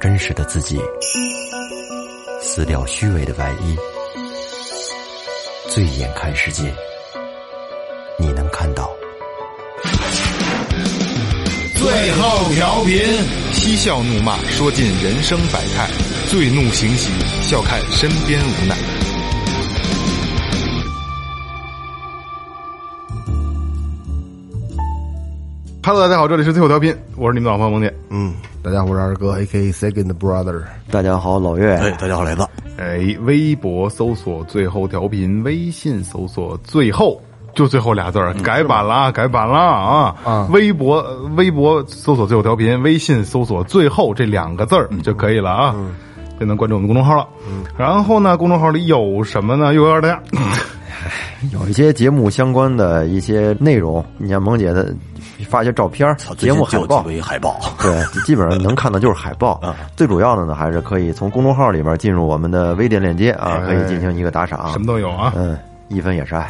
真实的自己，撕掉虚伪的外衣，醉眼看世界，你能看到。最后调频，嬉笑怒骂，说尽人生百态；醉怒行喜，笑看身边无奈。Hello，大家好，这里是最后调频，我是你们的老朋友蒙姐。嗯，大家好，我是二哥，A.K. Second Brother。大家好，老岳。哎，大家好，雷子。哎，微博搜索最后调频，微信搜索最后就最后俩字儿，改版了啊，改版了啊！啊微博微博搜索最后调频，微信搜索最后这两个字儿就可以了啊，就能关注我们公众号了。然后呢，公众号里有什么呢？又告诉大家，有一些节目相关的一些内容，你像萌姐的发一些照片儿、节目海报海报，对，基本上能看到就是海报。最主要的呢，还是可以从公众号里边进入我们的微店链接啊，可以进行一个打赏什。么都有啊。嗯，一分也是爱。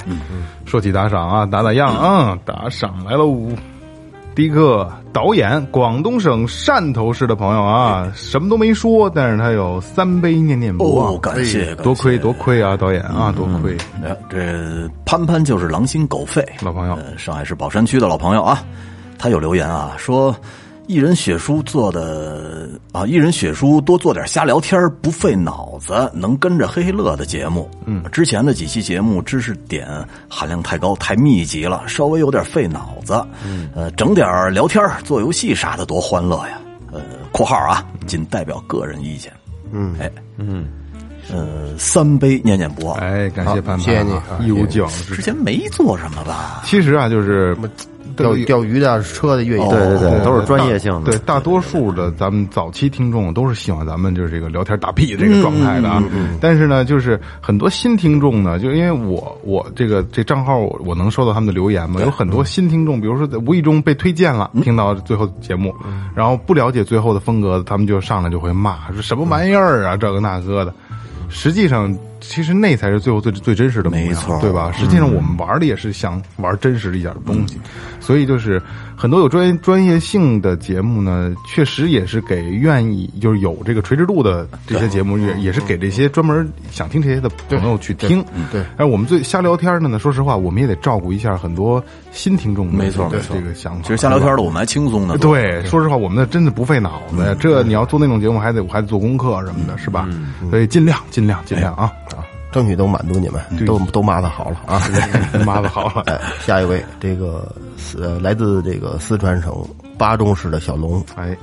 说起打赏啊，打打样啊，打赏来喽！第一个导演，广东省汕头市的朋友啊，什么都没说，但是他有三杯念念不忘，哦，感谢，多亏多亏啊，导演啊，多亏。哎，这潘潘就是狼心狗肺，老朋友，呃，上海市宝山区的老朋友啊，他有留言啊，说一人血书做的啊，一人血书多做点瞎聊天儿不费脑子，能跟着嘿嘿乐的节目。嗯，之前的几期节目知识点含量太高，太密集了，稍微有点费脑子。嗯，呃，整点儿聊天儿做游戏啥的多欢乐呀。呃，括号啊，仅代表个人意见。嗯，哎，嗯，呃，三杯念念不忘。哎，感谢潘潘，谢谢你啊一无既往之之前没做什么吧？其实啊，就是钓钓鱼的、车的、越野对的，对对，都是专业性的。对，大多数的咱们早期听众都是喜欢咱们就是这个聊天打屁的这个状态的啊。但是呢，就是很多新听众呢，就因为我我这个这账号我我能收到他们的留言嘛，有很多新听众，比如说在无意中被推荐了，听到最后节目，然后不了解最后的风格，他们就上来就会骂说什么玩意儿啊，这个那个的。实际上，其实那才是最后最最真实的模样，没错对吧？实际上我们玩的也是想玩真实一点的东西，所以就是很多有专业专业性的节目呢，确实也是给愿意就是有这个垂直度的这些节目，也也是给这些专门想听这些的朋友去听。对而我们最瞎聊天的呢，说实话，我们也得照顾一下很多新听众的没错没错这个想法。其实瞎聊天的我们还轻松呢。对，说实话，我们那真的不费脑子呀。这你要做那种节目，还得还得做功课什么的，是吧？所以尽量尽量尽量啊！争取都满足你们，都都骂的好了啊！骂的好了，哎，下一位，这个四呃来自这个四川省巴中市的小龙，哎，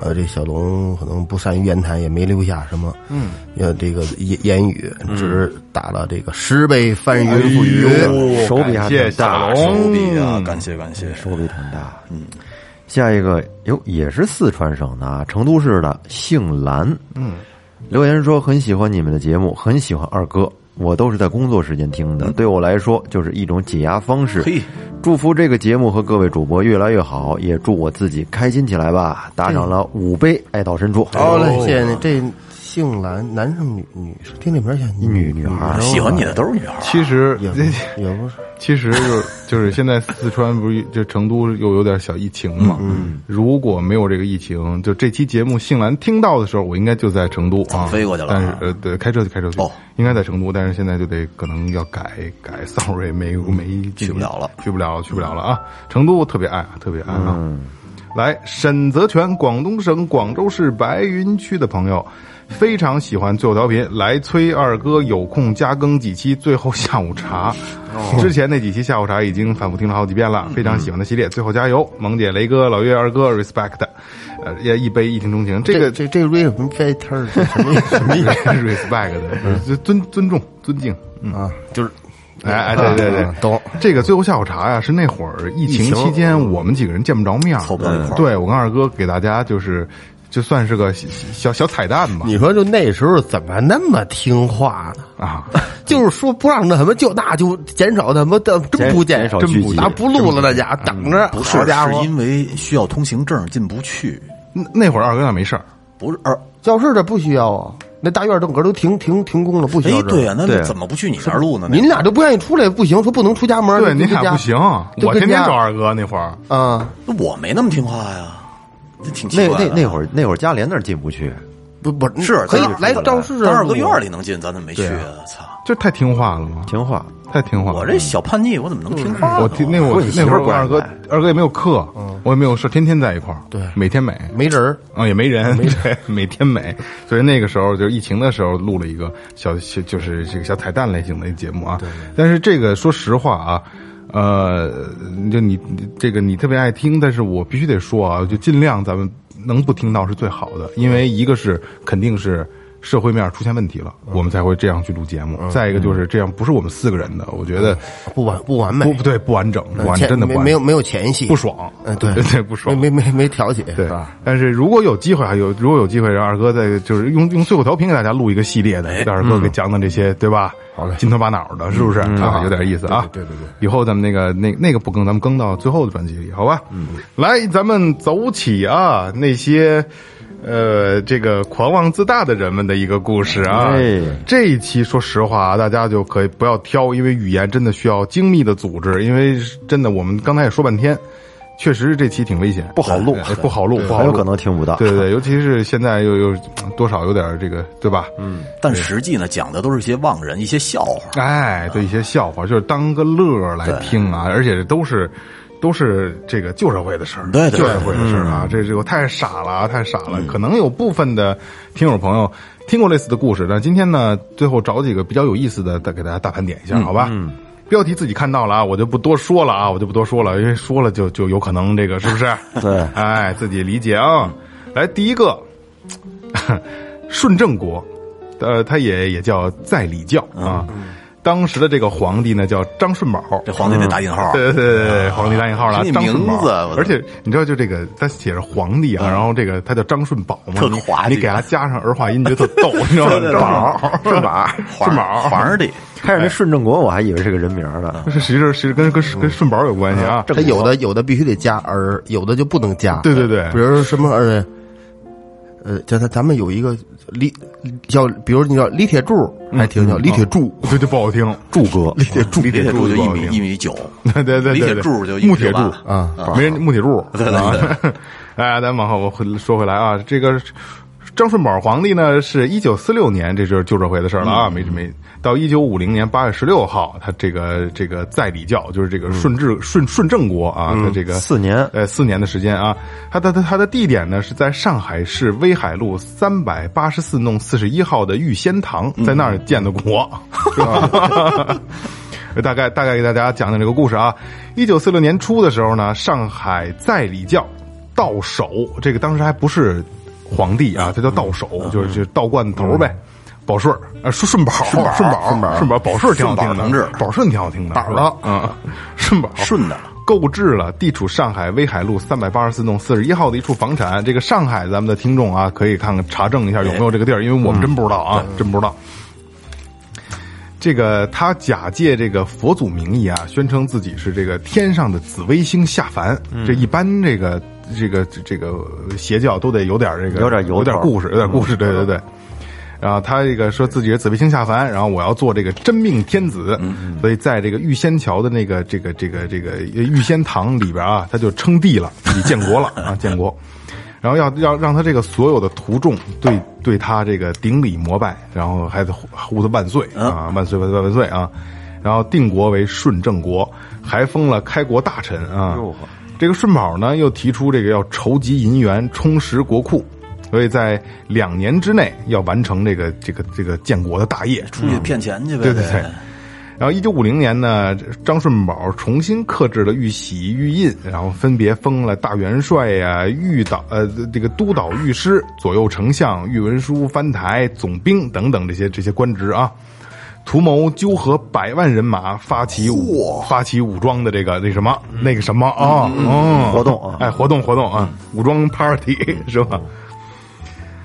呃，这小龙可能不善于言谈，也没留下什么，嗯，呃，这个言言语，只打了这个十倍翻云覆雨，手笔还大，龙。手笔啊，感谢感谢。手笔挺大。嗯，下一个哟，也是四川省的啊，成都市的姓兰。嗯，留言说很喜欢你们的节目，很喜欢二哥。我都是在工作时间听的，对我来说就是一种解压方式嘿。祝福这个节目和各位主播越来越好，也祝我自己开心起来吧。打赏了五杯，爱到深处。好嘞，谢谢你。这姓兰，男生女女生，听这名儿像女女孩儿喜欢你的都是女孩儿，其实也不也不是，其实就是就是现在四川不是就成都又有点小疫情嘛？嗯，如果没有这个疫情，就这期节目姓兰听到的时候，我应该就在成都啊，飞过去了但是呃，对，开车就开车去，哦。应该在成都，但是现在就得可能要改改，sorry，没没去不了了，去不了，去不了了啊！成都特别爱，特别爱啊！来，沈泽全，广东省广州市白云区的朋友，非常喜欢最后调频，来催二哥有空加更几期最后下午茶。之前那几期下午茶已经反复听了好几遍了，非常喜欢的系列，最后加油！萌姐、雷哥、老岳、二哥，respect，呃，也一杯一听钟情，这个这这 respect 什么？什么意思 respect 的，就尊尊重、尊敬。啊？就是哎哎，对对对啊，懂。这个最后下午茶呀，是那会儿疫情期间，我们几个人见不着面儿，凑不到一块儿对我跟二哥给大家就是，就算是个小小小彩蛋吧。你说就那时候怎么那么听话呢？啊，就是说不让那什么，就那就减少他妈的，真不减减少聚集那不录了，那家伙等着。不是好家伙是，因为需要通行证进不去。那那会儿二哥那没事儿，不是二教室这不需要啊，那大院整个都停停停工了，不需要哎，对呀、那对怎么不去你那儿录呢？您俩都不愿意出来，不行，说不能出家门。对，您俩不行，我天天找二哥那会儿，啊，那我没那么听话呀，这挺奇那。那那会儿那会儿家联那儿进不去，不不是可以来咱俩教室啊。当二哥录院里能进，咱怎么没去啊？操！就太听话了嘛，听话。太听话。我这小叛逆，我怎么能听话呢？我听那会儿那会儿二哥二哥也没有课，我也没有事，天天在一块儿，对每天美。没人儿啊、也没人，对，每天美，所以那个时候就是疫情的时候录了一个小小就是这个小彩蛋类型的节目啊。但是这个说实话啊，呃，就你这个你特别爱听，但是我必须得说啊，就尽量咱们能不听到是最好的，因为一个是肯定是。社会面出现问题了，我们才会这样去录节目。再一个就是这样，不是我们四个人的，我觉得不完不完美。不，不对，不完整，不完前真的不完没没有没有前戏，不爽，嗯，对。对 对，不爽，没没没没调解，对。吧？但是如果有机会，啊有如果有机会，让二哥再就是用用最后调频给大家录一个系列的，让二哥给讲讲这些，对吧？好嘞。金头巴脑的，是不是？啊，有点意思啊。对对对对以后咱们那个那那个不更，咱们更到最后的专辑里，好吧？嗯，来，咱们走起啊，那些。呃，这个狂妄自大的人们的一个故事啊，哎。这一期说实话啊，大家就可以不要挑，因为语言真的需要精密的组织，因为真的我们刚才也说半天，确实这期挺危险，不好录。哎不好录，不好录，很有可能听不到。对对对，尤其是现在又又多少有点这个，对吧？嗯，但实际呢，讲的都是一些妄人、一些笑话。哎，对一些笑话，就是当个乐来听啊，而且都是都是这个旧社会的事儿，旧社会的事儿啊，这这个太傻了啊，太傻了。可能有部分的听友朋友听过类似的故事，但今天呢，最后找几个比较有意思的，再给大家大盘点一下，好吧？嗯。标题自己看到了啊，我就不多说了啊，我就不多说了，因为说了就就有可能这个是不是？对 哎，自己理解啊。来，第一个，顺正国，呃，他也也叫在礼教啊。当时的这个皇帝呢叫张顺宝，这皇帝得打引号，对对对对，皇帝打引号了，这张顺宝名字。而且你知道，就这个他写着皇帝啊，然后这个他叫张顺宝嘛，特你滑稽你给他加上儿化音，觉得特逗，你知道吗？张顺宝，顺宝，顺宝，皇帝。开始那顺正国我还以为是个人名儿呢。这 是其实其实跟跟跟顺宝有关系啊。他有的有的必须得加儿，有的就不能加。对对对比如说什么儿，呃，叫他咱们有一个李叫，比如你叫李铁柱，还挺叫李铁柱，这就，不好听，柱哥，李铁柱，李铁柱就一米一米九，对对对，李铁柱就一米木铁柱啊，没人木铁柱。对对对。哎，咱往后回说回来啊，这个张顺宝皇帝呢，是一九四六年，这就是旧社会的事了啊，没没到一九五零年八月十六号，他这个这个在礼教，就是这个顺治顺顺正国啊，他这个四年呃四年的时间啊，他的他他的地点呢是在上海市威海路三百八十四弄四十一号的御仙堂，在那儿建的国，是吧？大概大概给大家讲讲这个故事啊。一九四六年初的时候呢，上海在礼教到手，这个当时还不是皇帝啊，他叫道守，就是就是道观头呗。宝顺儿，呃，顺顺宝，顺宝，顺宝，顺宝，顺宝，顺挺好听的，同志。宝顺挺好听的，宝了。嗯，顺宝，顺的。购置了地处上海威海路三百八十四弄四十一号的一处房产。这个上海，咱们的听众啊，可以看看查证一下有没有这个地儿，因为我们真不知道啊，真不知道。这个他假借这个佛祖名义啊，宣称自己是这个天上的紫微星下凡。这一般这个这个这个邪教都得有点这个有点有点故事，有点故事，对对对。然后他这个说自己是紫微星下凡，然后我要做这个真命天子，所以在这个玉仙桥的那个这个这个这个玉仙堂里边啊，他就称帝了，自己建国了啊，建国。然后要要让他这个所有的徒众对对他这个顶礼膜拜，然后还得呼他万岁啊，万岁万岁万岁啊！然后定国为顺正国，还封了开国大臣啊。这个顺宝呢，又提出这个要筹集银元，充实国库，所以在两年之内要完成这个这个这个建国的大业。出去骗钱去呗。对对对。然后，一九五零年呢，张顺宝重新刻制了玉玺、玉印，然后分别封了大元帅呀、御导呃这个督导御师、左右丞相、御文书、藩台、总兵等等这些这些官职啊，图谋纠合百万人马，发起武发起武装的这个那什么那个什么啊，嗯，活动啊哎，活动活动啊，武装 party 是吧？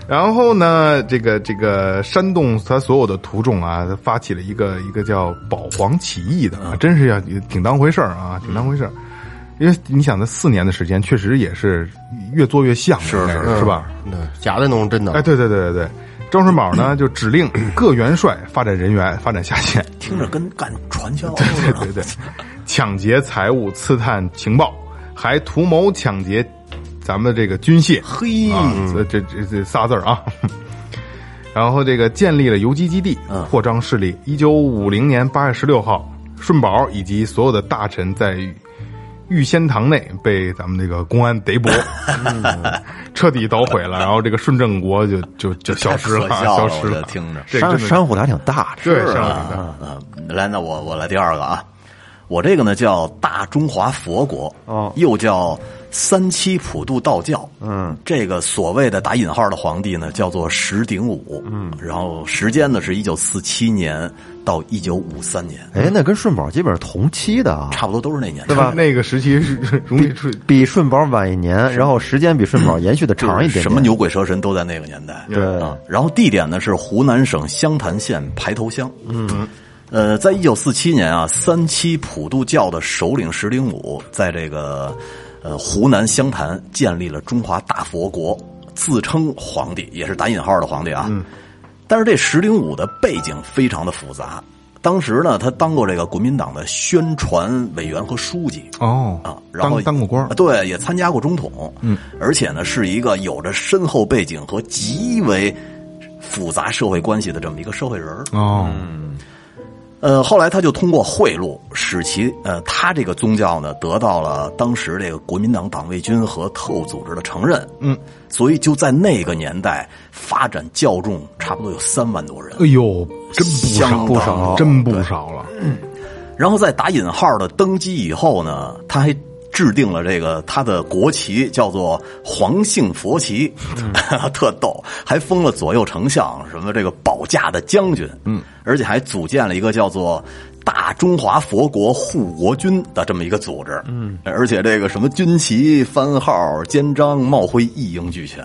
然后呢，这个这个煽动他所有的徒众啊，发起了一个一个叫保皇起义的啊，真是要挺当回事儿啊，挺当回事儿。因为你想，那四年的时间，确实也是越做越像，是是是吧？对，假的弄真的。哎，对对对对对，张顺宝呢 就指令 各元帅发展人员，发展下线，听着跟干传销对。对对，抢劫财物、刺探情报，还图谋抢劫咱们这个军械。嘿，这这这仨字儿啊。然后这个建立了游击基地，扩张势力。一九五零年八月十六号，顺宝以及所有的大臣在御仙堂内被咱们这个公安逮捕，彻底捣毁了。然后这个顺正国就就就消失了，消失了。这听着山山虎还挺大的，对，是上啊啊啊！来，那我我来第二个啊，我这个呢叫大中华佛国，哦又叫三七普渡道教，嗯，这个所谓的打引号的皇帝呢叫做石鼎武，嗯，然后时间呢是一九四七年到一九五三年，哎，那跟顺宝基本上同期的啊，差不多都是那年，对吧？那个时期是容易出比顺宝晚一年，然后时间比顺宝延续的长一点点。什么牛鬼蛇神都在那个年代。对。啊，然后地点呢是湖南省湘潭县排头乡。嗯，呃，在一九四七年啊，三七普渡教的首领石鼎武在这个呃湖南湘潭建立了中华大佛国，自称皇帝，也是打引号的皇帝啊。嗯，但是这石灵武的背景非常的复杂。当时呢，他当过这个国民党的宣传委员和书记。哦啊，然后当当过官啊对，也参加过中统，嗯，而且呢，是一个有着深厚背景和极为复杂社会关系的这么一个社会人儿。哦，呃，后来他就通过贿赂，使其呃，他这个宗教呢得到了当时这个国民党党卫军和特务组织的承认，嗯，所以就在那个年代发展教众差不多有三万多人，哎呦，真不少，不少真不少了。然后在打引号的登基以后呢，他还制定了这个他的国旗叫做黄姓佛旗，特逗，还封了左右丞相，什么这个保驾的将军，嗯，而且还组建了一个叫做。大中华佛国护国军的这么一个组织，嗯，而且这个什么军旗、番号、肩章、帽徽一应俱全。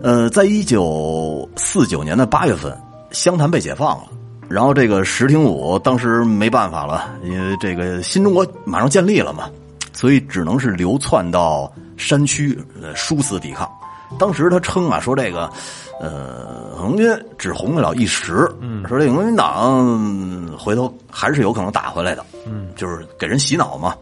呃，在一九四九年的八月份，湘潭被解放了。然后这个石廷武当时没办法了，因为这个新中国马上建立了嘛，所以只能是流窜到山区，呃，殊死抵抗。当时他称啊，说这个，呃，红军只红得了一时，嗯，说这个国民党回头还是有可能打回来的，嗯，就是给人洗脑嘛。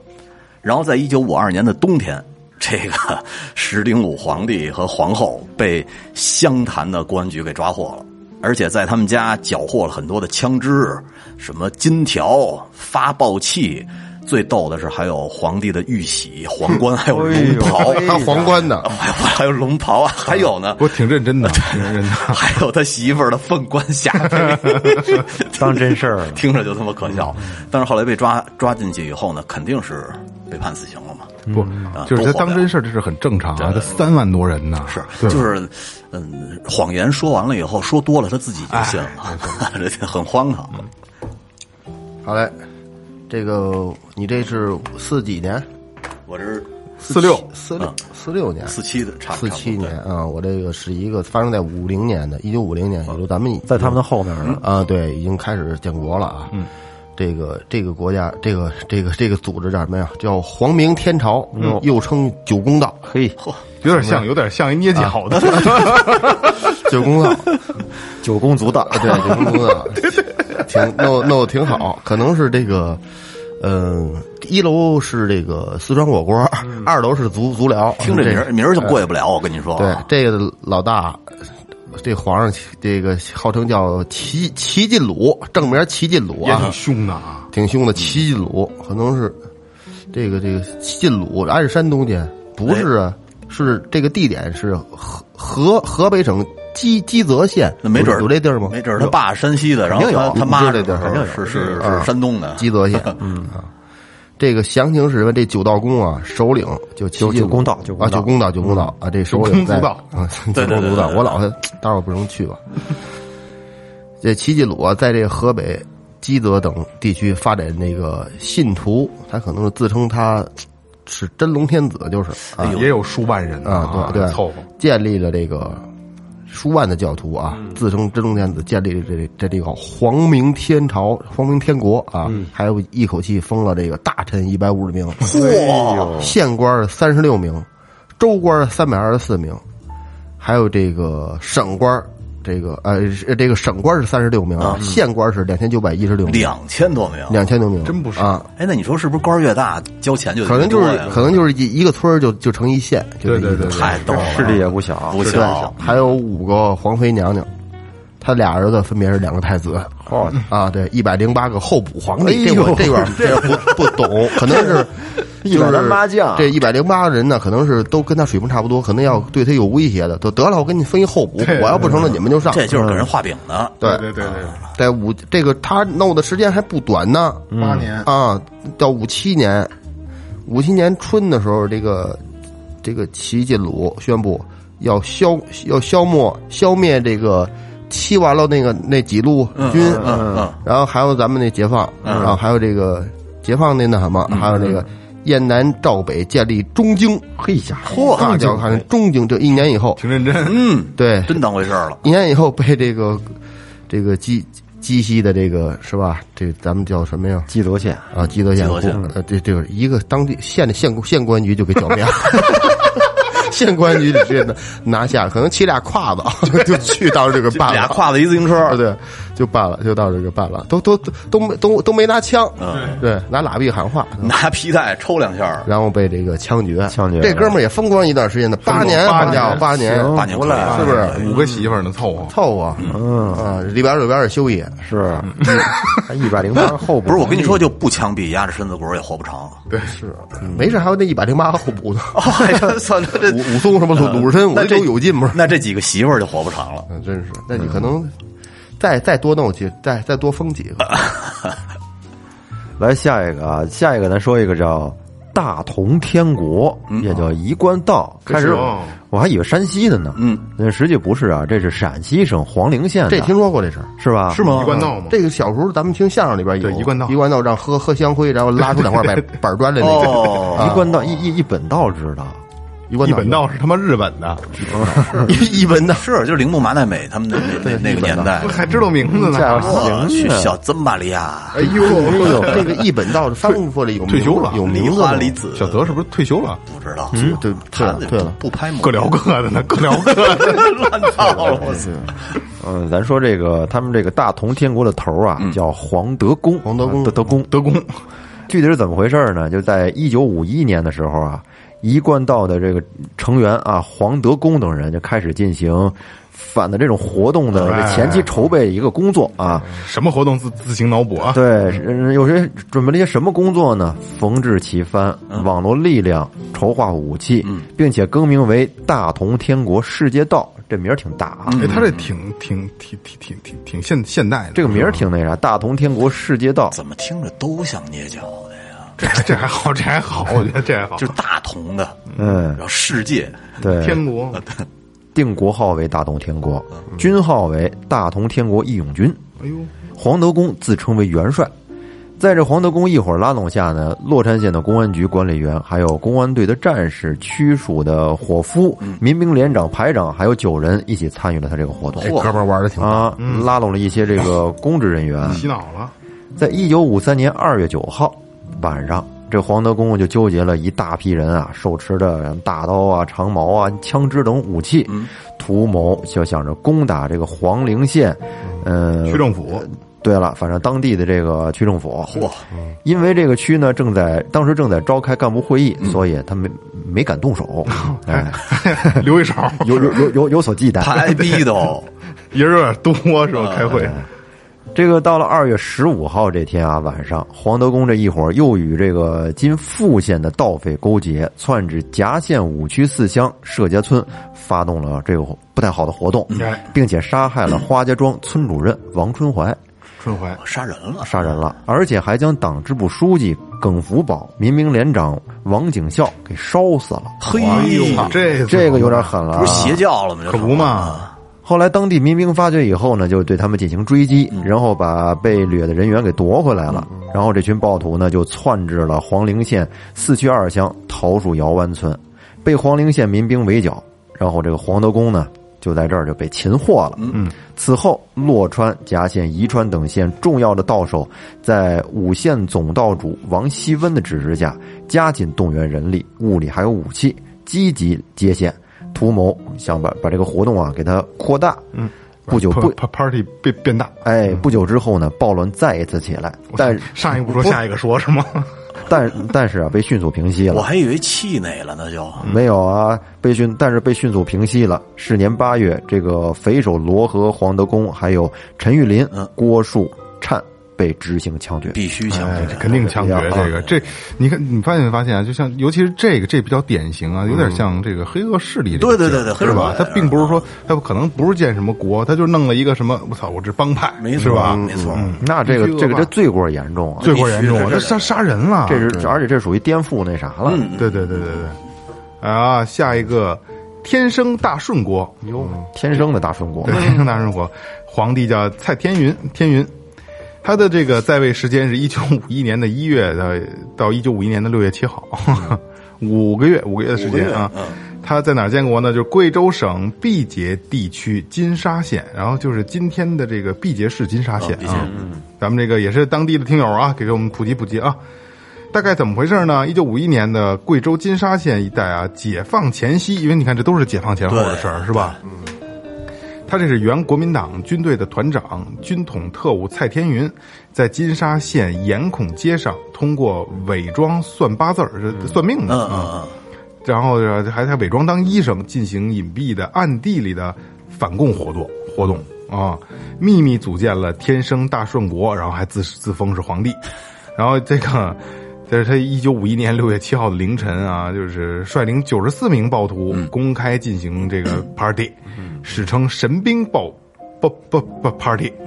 然后在一九五二年的冬天，这个 石鼎武皇帝和皇后被湘潭的公安局给抓获了，而且在他们家缴获了很多的枪支、什么金条、发报器。最逗的是，还有皇帝的玉玺、皇冠，还有龙袍，哎呦还有皇冠呢，还有龙袍啊，还有呢，我挺认真的，挺认真的。还有他媳妇儿的凤冠霞帔 当真事儿。听着就他妈可笑。但是后来被抓抓进去以后呢，肯定是被判死刑了嘛。不，就是当真事儿，这是很正常啊。这三万多人呢，是，就是，嗯，谎言说完了以后，说多了他自己就信了，这很荒唐。好嘞，这个你这是四几年？我这是四六。四六四六年，四七的，差四七年啊，我这个是一个发生在五零年的，一九五零年，也就咱们在他们的后面呢，啊，对，已经开始建国了啊。嗯，这个这个国家，这个这个这个组织叫什么呀？叫皇明天朝，又称九公道。嘿，有点像，有点像一捏脚的。九公道，九公足道，对，九公道，挺弄弄得挺好。可能是这个，嗯、一楼是这个四川火锅，二楼是足足疗。听这名这儿名儿就过意不了，我跟你说对啊。这个老大，这皇上这个号称叫齐齐进鲁，正名齐进鲁啊也挺，凶的啊。挺凶的。齐进鲁可能是这个这个进鲁，俺是山东去，不是啊，是这个地点是河河河北省基基泽县，那没准儿有有这地儿吗？没准儿他爸山西的，然后有他他妈这地儿是肯定是是山东的。基泽县，嗯啊。这个详情是什么？这九道宫啊，首领就九九公道九公啊，道九公道，九公道啊，这首领在啊，九公足道，对对我老待会儿不能去吧？这齐晋鲁啊，在这河北基泽等地区发展那个信徒，他可能是自称他是真龙天子，就是啊，也有数万人啊，对对，凑合。建立了这个数万的教徒啊，自称真宗天子，建立了这这这个皇明天朝、皇明天国啊，还有一口气封了这个大臣一百五十名，嚯，县官三十六名，州官三百二十四名，还有这个省官。这个呃，这个省官是三十六名啊，县官是两千九百一十六名，两千多名，两千多名，真不少。啊！哎，那你说是不是官儿越大交钱就可能就是可能就是一一个村儿就就成一县，对对对太逗了，势力也不小，不小，还有五个皇妃娘娘，他俩儿子分别是两个太子。哦，啊，对，一百零八个候补皇帝，哎呦这我这边 这不不懂，可能是108将这一百零八个人呢，可能是都跟他水平差不多，可能要对他有威胁的。都得了，我给你分一候补，我要不成了你们就上。这就是给人画饼的。对对对对，在五这个他弄的时间还不短呢，八年啊，到五七年，五七年春的时候，这个这个齐晋鲁宣布要消要消灭消灭这个七完了那个那几路军，嗯嗯，然后还有咱们那解放，然后还有这个解放那那什么，还有这个燕南赵北建立中京，嘿呀，嚯，大家看中京，这一年以后，挺认真，嗯，对，真当回事儿了。一年以后被这个这个鸡鸡西的这个是吧？这咱们叫什么呀？基德县。啊，基德县基德县。呃，这这个一个当地县的县县公安局就给剿灭了。县公安局直接拿拿下，可能骑俩胯子 就去到这个 坝了，俩胯子一自行车。啊，，对，就办了，就到这个办了，都都都没都都没拿枪，对，拿喇叭喊话，拿皮带抽两下，然后被这个枪决，枪决。这哥们儿也风光一段时间的，八年，八好家伙，年八年，行八年不赖可以是不是？五个媳妇儿呢凑合，凑合，嗯。啊，里边里边儿休息，是。一百零八后补。不是我跟你说，就不枪毙，压着身子骨也活不长。对，是。没事，还有那一百零八个候补呢，哎呀，操，那这武武松什么鲁鲁智深，我那这这都有劲不是？那这几个媳妇儿就活不长了。嗯，真是，那你可能再再多弄几，再再多封几个，来下一个啊，下一个咱说一个叫大同天国，也叫一贯道。开始哦我还以为山西的呢，嗯，那实际不是啊，这是陕西省黄陵县的，这听说过这事儿。是吧？是？吗？一贯道吗，这个小时候咱们听相声里边有对一贯道一贯道让喝喝香灰，然后拉出两块板 板砖来那个哦一贯道一一一本道知道，一本道是他妈日本的，一 一本道是，就是铃木麻奈美他们那那那那个年代，还知道名字呢，小曾玛利亚，哎呦，这个一本道翻译过来有名退休了。有名字吗花离子，小泽是不是退休了？不知道，对对他对了，不拍各聊各的呢，各聊各的。乱套了，我操！嗯，咱说这个他们这个大同天国的头啊，叫黄德公，黄德公。德公。德公，具体是怎么回事呢？就在一九五一年的时候啊，一贯道的这个成员啊，黄德功等人就开始进行反的这种活动的这前期筹备一个工作啊。什么活动自自行脑补啊？对，嗯有些准备了一些什么工作呢？缝制旗帆、网络力量、筹划武器，并且更名为大同天国世界道。这名儿挺大啊，哎，他这挺挺挺挺挺挺挺现现代的，这个名儿挺那啥，大同天国世界道。怎么听着都像捏脚？这这还好，这还好，我觉得这还好。就是大同的，嗯然，后世界，对，天国，定国号为大同天国，军号为大同天国义勇军。哎呦，黄德公自称为元帅。在这黄德公一伙拉拢下呢，洛川县的公安局管理员，还有公安队的战士、区属的伙夫、民兵连长、排长，还有九人一起参与了他这个活动这哥们玩的挺，啊，拉拢了一些这个公职人员。洗脑了，在一九五三年二月九号晚上，这黄德公公就纠结了一大批人啊，手持着大刀啊、长矛啊、枪支等武器，图谋就想着攻打这个黄陵县，呃，区政府。对了，反正当地的这个区政府，嚯，因为这个区呢正在当时正在召开干部会议，所以他没没敢动手，哎，留一手，有有有有有所忌惮。太逼都，人有点多是吧？开会，这个到了二月十五号这天啊，晚上，黄德公这一伙又与这个今富县的盗匪勾结，窜至夹县五区四乡社家村，发动了这个不太好的活动哎，并且杀害了花家庄村主任王春怀。春怀，杀人了，杀人了，而且还将党支部书记耿福宝、民兵连长王景孝给烧死了。嘿哎呦，这这个有点狠了、啊，不是邪教了吗？可不嘛？后来当地民兵发觉以后呢，就对他们进行追击，然后把被掠的人员给夺回来了。然后这群暴徒呢，就窜至了黄陵县四区二乡桃树窑湾村，被黄陵县民兵围剿。然后这个黄德公呢，就在这儿就被擒获了。嗯，此后洛川、夹县、宜川等县重要的道手，在五县总道主王希温的指示下，加紧动员人力、物力还有武器，积极接线，图谋想把把这个活动啊给它扩大。嗯，不久不 pa- party 变变大，哎，不久之后呢，暴乱再一次起来，但上一步说下一个说是吗？但但是啊，被迅速平息了。我还以为气馁了呢，就没有啊，被迅，但是被迅速平息了。是年八月，这个匪首罗和、黄德功，还有陈玉林、郭树灿被执行枪决。必须强哎，决。肯定枪决啊这个，这你看，你发现没发现啊？就像尤其是这个，这比较典型啊，有点像这个黑恶势力这个对对对对是吧他并不是说他可能不是建什么国，他就弄了一个什么，我操，我这帮派，没错是吧？没错。那这个这个这罪过严重啊，罪过严重啊，必须是这杀杀人了，这是而且这属于颠覆那啥了。对对对对对，啊，下一个天生大顺国，哟，天生的大顺国对，天生大顺国，皇帝叫蔡天云，天云，他的这个在位时间是一九五一年的一月到到一九五一年的六月七号，五个月，五个月的时间啊。他在哪儿建国呢？就是贵州省毕节地区金沙县，然后就是今天的这个毕节市金沙县啊。咱们这个也是当地的听友啊，给我们普及普及啊。大概怎么回事呢？一九五一年的贵州金沙县一带啊，解放前夕，因为你看这都是解放前后的事儿，是吧？他这是原国民党军队的团长、军统特务蔡天云，在金沙县盐孔街上通过伪装算八字儿，是算命的嗯啊，嗯。然后还还伪装当医生，进行隐蔽的暗地里的反共活动活动啊，秘密组建了天生大顺国，然后还自自封是皇帝，然后这个。这是他一九五一年六月七号的凌晨啊，就是率领九十四名暴徒公开进行这个 party，、史称“神兵暴暴暴暴 party”。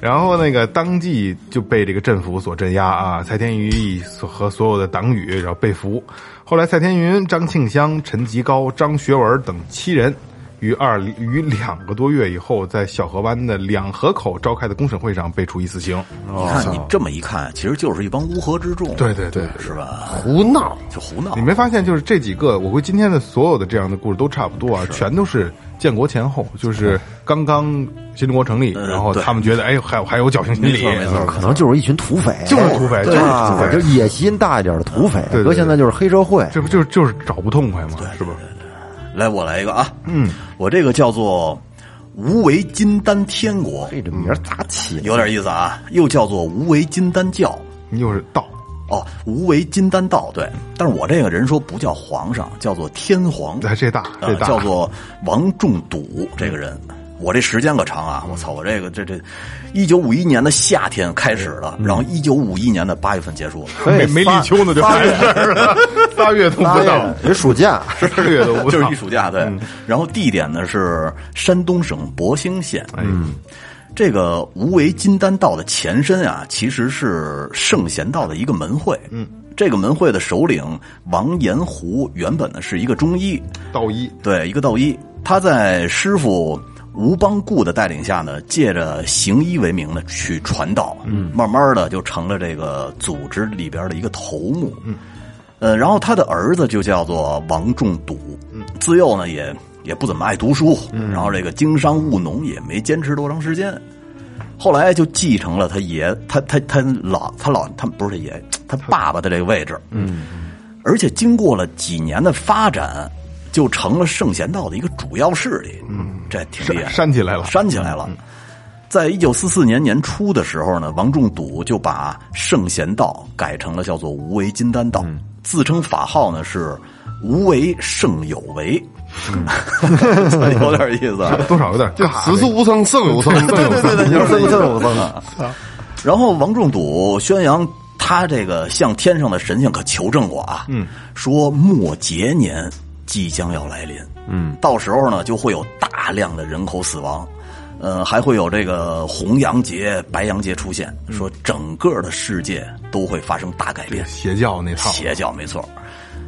然后那个当即就被这个政府所镇压啊，蔡天云所和所有的党羽然后被俘。后来蔡天云、张庆香、陈吉高、张学文等七人于二于两个多月以后，在小河湾的两河口召开的公审会上被处以死刑。嗯，你看你这么一看，其实就是一帮乌合之众，对对对，是吧？胡闹，就胡闹你。没发现，就是这几个，我估计今天的所有的这样的故事都差不多啊，全都是建国前后，就是刚刚新中国成立，呃然后他们觉得，哎，还有还有侥幸心理，没错可能就是一群土匪，就是土匪，就是啊土，匪就，野心大一点的土匪。搁现在就是黑社会。这不就是就是找不痛快吗？是吧？来，我来一个啊，嗯，我这个叫做无为金丹天国，这这名儿咋起的？有点意思啊，又叫做无为金丹教。又是道，哦，无为金丹道对，但是我这个人说不叫皇上，叫做天皇，哎，这大呃这大，叫做王仲笃这个人。我这时间可长啊！我操，我这个这这，一九五一年的夏天开始了，然后一九五一年的八月份结束了。没没立秋呢就完事儿了，仨月都不到，人暑假，仨月都不到 就是一。暑假，对。然后地点呢是山东省博兴县。嗯，这个无为金丹道的前身啊，其实是圣贤道的一个门会。嗯，这个门会的首领王延湖原本呢是一个中医，道医，对，一个道医。他在师傅吴邦固的带领下呢，借着行医为名呢去传道，嗯，慢慢的就成了这个组织里边的一个头目，嗯，呃，然后他的儿子就叫做王仲笃，嗯，自幼呢也也不怎么爱读书，嗯，然后这个经商务农也没坚持多长时间，后来就继承了他爷他他他老他老他不是他爷他爸爸的这个位置，嗯，而且经过了几年的发展，就成了圣贤道的一个主要势力。嗯，这挺厉害，煽煽起来了煽起来了。在一九四四年年初的时候呢，王仲笃就把圣贤道改成了叫做无为金丹道，自称法号呢是无为胜有为，有点意思啊。多少有点这尬此处无僧胜有僧，对对对对，就是胜有僧啊，然后王仲笃宣扬他这个向天上的神仙可求证过啊，嗯，说末节年即将要来临，嗯，到时候呢就会有大量的人口死亡，呃，还会有这个红羊节、白羊节出现，说整个的世界都会发生大改变，邪教那套，邪教没错，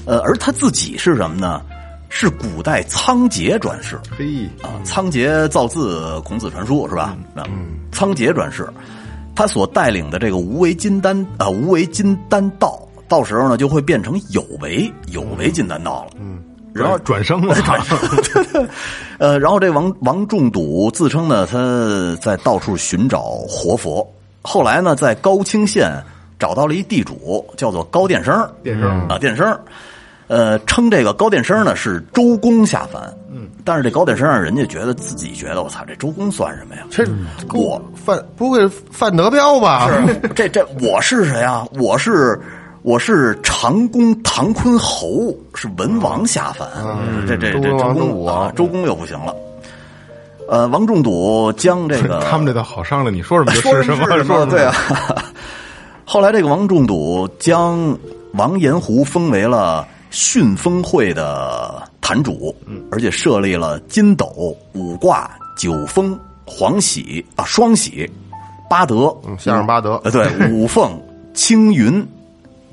呃，而他自己是什么呢？是古代仓颉转世，嘿，啊，仓颉造字孔子传书是吧？嗯，仓颉转世，他所带领的这个无为金丹啊、无为金丹道，到时候呢就会变成有为有为金丹道了。嗯，然后转生了，转生 呃，然后这王王仲笃自称呢，他在到处寻找活佛。后来呢，在高清县找到了一地主，叫做高殿生。殿生啊，殿生，呃，称这个高殿生呢是周公下凡。嗯，但是这高殿生让人家觉得自己觉得我操，这周公算什么呀？这我范不会范德彪吧？是这这我是谁啊？我是我是长公唐坤侯，是文王下凡。这这这周公周武王啊，周公又不行了。呃，王仲笃将这个 他们这倒好商量，你说什么就 说是什么，说什么？对啊。后来这个王仲笃将王延胡封为了训风会的坛主，而且设立了金斗、五卦、九风、黄喜啊、双喜、八德，嗯相声八德呃，对，五凤、青云、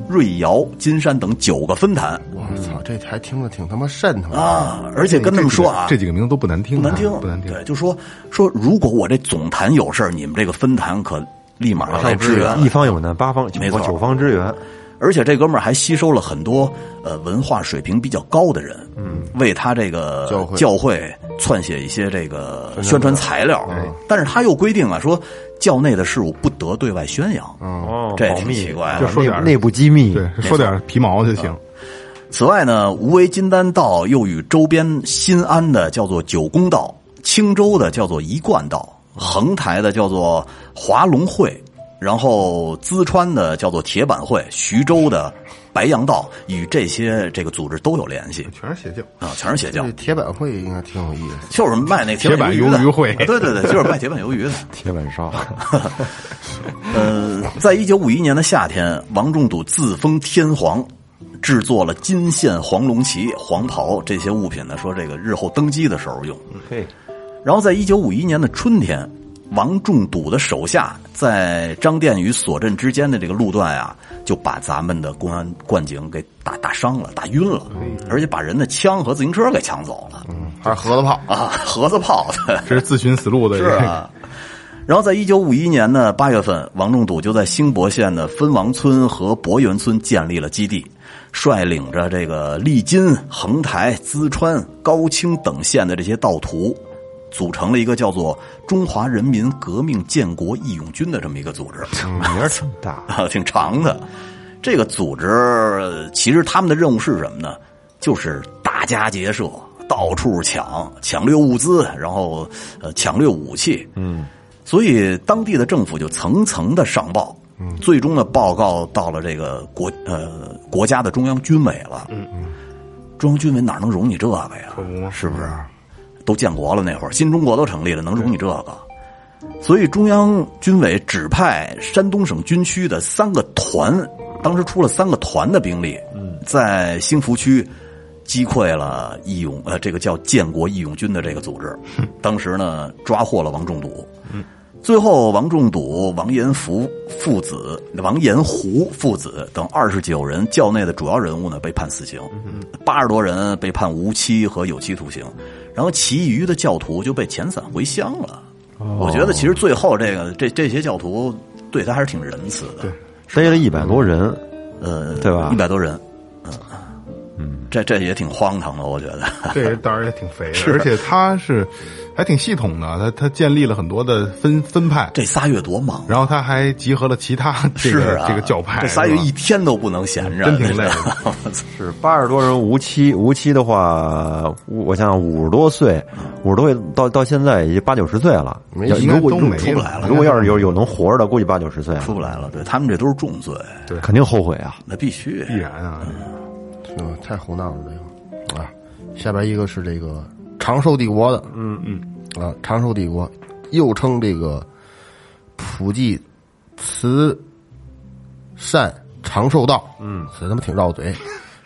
瑞瑶、金山等九个分坛我操，这还听着挺他妈瘆腾的。啊，而且跟他们说啊，这几个名字都不难听，不难听，不难听。对，就说说，如果我这总坛有事儿，你们这个分坛可立马要来支援。一方有难，八方没错九方支援。而且这哥们儿还吸收了很多呃文化水平比较高的人，嗯，为他这个教会教会撰写一些这个宣传材料。但是他又规定啊，说教内的事务不得对外宣扬。哦这挺奇怪的就说点内部机密。对，说点皮毛就行。此外呢，无为金丹道又与周边新安的叫做九宫道，青州的叫做一贯道，横台的叫做华龙会，然后淄川的叫做铁板会，徐州的白杨道，与这些这个组织都有联系全是邪教。啊，全是邪教，铁板会应该挺有意思。就是卖那铁板板鱿鱿鱼会的 对对对，就是卖铁板鱿鱼的。铁板烧，呃，在一九五一年的夏天，王仲笃自封天皇，制作了金线黄龙旗、黄袍这些物品呢，说这个日后登基的时候用。嘿，然后在一九五一年的春天，王仲笃的手下在张店与索镇之间的这个路段啊，就把咱们的公安干警给打打伤了、打晕了，而且把人的枪和自行车给抢走了。还是盒子炮，啊，盒子炮的。这 是自寻死路的 是这个。啊。然后在一九五一年的八月份，王仲笃就在兴博县的分王村和博源村建立了基地，率领着这个利津、横台、淄川、高清等县的这些盗徒，组成了一个叫做中华人民革命建国义勇军的这么一个组织。名儿挺大。啊，挺长的。这个组织呃其实他们的任务是什么呢？就是打家劫舍，到处抢，抢掠物资，然后呃抢掠武器。嗯，所以当地的政府就层层的上报，嗯，最终的报告到了这个国呃国家的中央军委了。嗯嗯，中央军委哪能容你这个呀？是不是？都建国了那会儿，新中国都成立了，能容你这个？所以中央军委指派山东省军区的三个团，当时出了三个团的兵力，在兴福区击溃了义勇呃这个叫建国义勇军的这个组织。当时呢抓获了王仲笃。最后，王仲笃、王延福父子、王延胡父子等二十九人教内的主要人物呢被判死刑，八十多人被判无期和有期徒刑，然后其余的教徒就被遣散回乡了。我觉得其实最后这个这这些教徒对他还是挺仁慈的，对逮了一百多人，呃，对吧？一百多人，嗯。嗯，这这也挺荒唐的，我觉得。这人胆儿也挺肥的，而且他是还挺系统的，他他建立了很多的分分派，这仨月多忙，然后他还集合了其他 这是啊，这个教派，这仨月一天都不能闲着，真挺累的。是八十多人无期，无期的话，我想想五十多岁，五十多岁到到现在也就八九十岁了。没应该如果如都没出不来了如果要是有有能活着的，估计八九十岁了。出不来了。对他们这都是重罪，对肯定后悔啊。那必须必然啊，这个太胡闹了，这个。啊。下边一个是这个长寿帝国的，嗯嗯啊，长寿帝国又称这个普济慈善长寿道，嗯，这他妈挺绕嘴。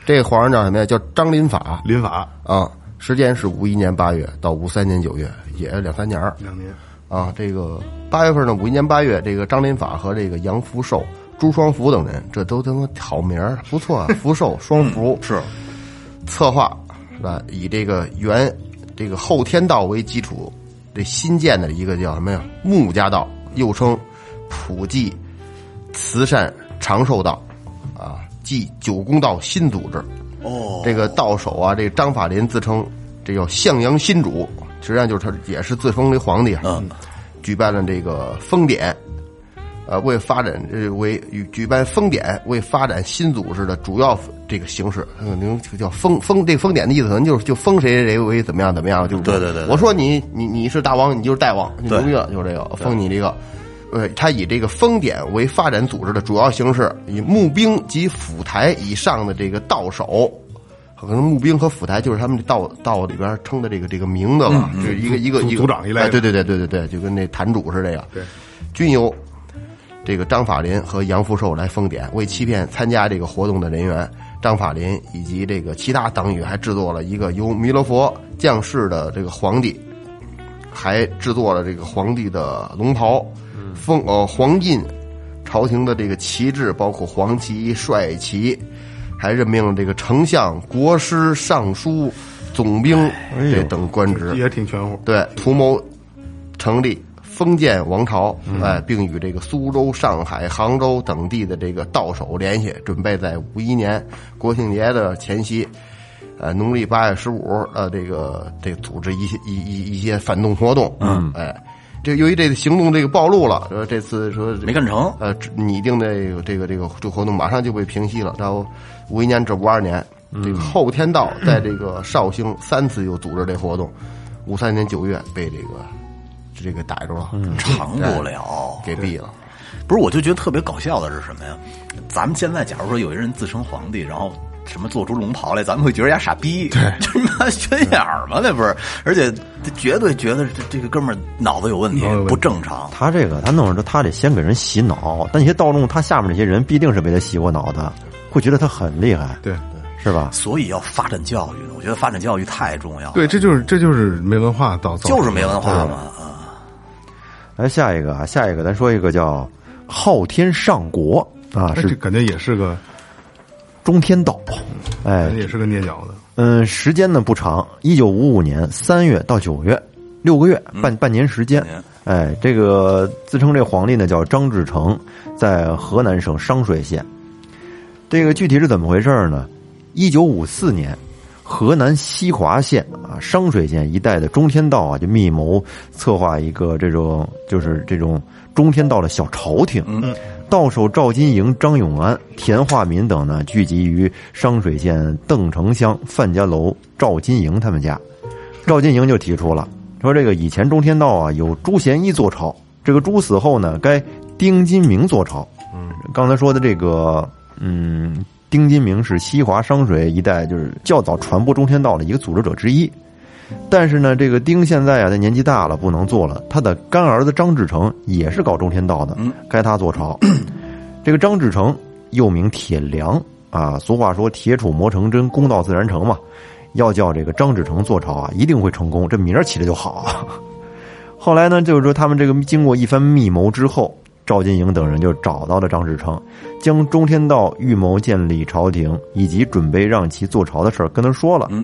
这个皇上叫什么呀？叫张林法 林法啊，时间是五一年八月到五三年九月，也两三年儿两年，啊。这个八月份呢，五一年八月，这个张林法和这个杨福寿、朱双福等人，这都他妈好名儿，不错啊。福寿、双福是策划是吧？以这个原这个后天道为基础，这新建的一个叫什么呀？穆家道，又称普济慈善长寿道，啊，即九宫道新组织。哦，这个到手啊，这个张法林自称这叫向阳新主，实际上就是他也是自封为皇帝啊。嗯，举办了这个封典，呃，为发展呃为与举办封典为发展新组织的主要这个形式，可能就叫封封这个封典的意思，可能就是就封谁谁谁为怎么样怎么样，就是对对对对我说你你你是大王，你就是大王，你对牛逼了，就是这个封你这个。呃，他以这个封典为发展组织的主要形式，以募兵及府台以上的这个到手，可能募兵和府台就是他们这道道里边称的这个这个名字了，就是一个一个一个组长一类哎对对对对对对，就跟那坛主似的呀。对，均由这个张法林和杨福寿来封典，为欺骗参加这个活动的人员，张法林以及这个其他党羽还制作了一个由弥勒佛降世的这个皇帝，还制作了这个皇帝的龙袍，封呃黄印，朝廷的这个旗帜包括黄旗、帅旗，还任命了这个丞相、国师、尚书、总兵这等官职。也挺全乎。对，图谋成立封建王朝，哎，并与这个苏州、上海、杭州等地的这个道手联系，准备在五一年国庆节的前夕，呃，农历八月十五，呃，这个这个组织一些一一一些反动活动，嗯，哎，这由于这个行动这个暴露了，说这次说没干成。呃，拟定的这个这个这个这个活动马上就被平息了。然后五一年至五二年，这个后天道在这个绍兴三次又组织这活动，五三年九月被这个这个逮住了，长不了，给毙了。不是，我就觉得特别搞笑的是什么呀？咱们现在假如说有一人自称皇帝，然后什么做出龙袍来，咱们会觉得人家傻逼，对，这他妈缺眼儿吗？那不是，而且绝对觉得这这个哥们儿脑子有问题不正常。他这个他弄着他得先给人洗脑，但那些盗众他下面这些人必定是被他洗过脑的，会觉得他很厉害，对是吧？所以要发展教育呢，我觉得发展教育太重要了。对，这就是这就是没文化就是没文化嘛啊！来下一个啊，下一个咱说一个叫昊天上国啊，哎，这是感觉也是个，中天道，哎也是个捏脚的。嗯，时间呢不长，一九五五年三月到九月，六个月，半半年时间。哎，这个自称这皇帝呢叫张志成，在河南省商水县。这个具体是怎么回事呢？一九五四年，河南西华县啊商水县一带的中天道啊，就密谋策划一个这种就是这种中天道的小朝廷。嗯，到手赵金营、张永安、田化民等呢，聚集于商水县邓城乡范家楼赵金营他们家。赵金营就提出了，说这个以前中天道啊有朱贤一坐朝，这个朱死后呢，该丁金明坐朝。嗯，刚才说的这个，嗯，丁金明是西华商水一带就是较早传播中天道的一个组织者之一。但是呢，这个丁现在啊，他年纪大了，不能做了。他的干儿子张志成也是搞中天道的，该他做朝。这个张志成又名铁良啊，俗话说“铁杵磨成针，公道自然成”嘛。要叫这个张志成做朝啊，一定会成功，这名儿起的就好啊。后来呢，就是说他们这个经过一番密谋之后，赵金营等人就找到了张志成，将中天道预谋建立朝廷以及准备让其做朝的事儿跟他说了。嗯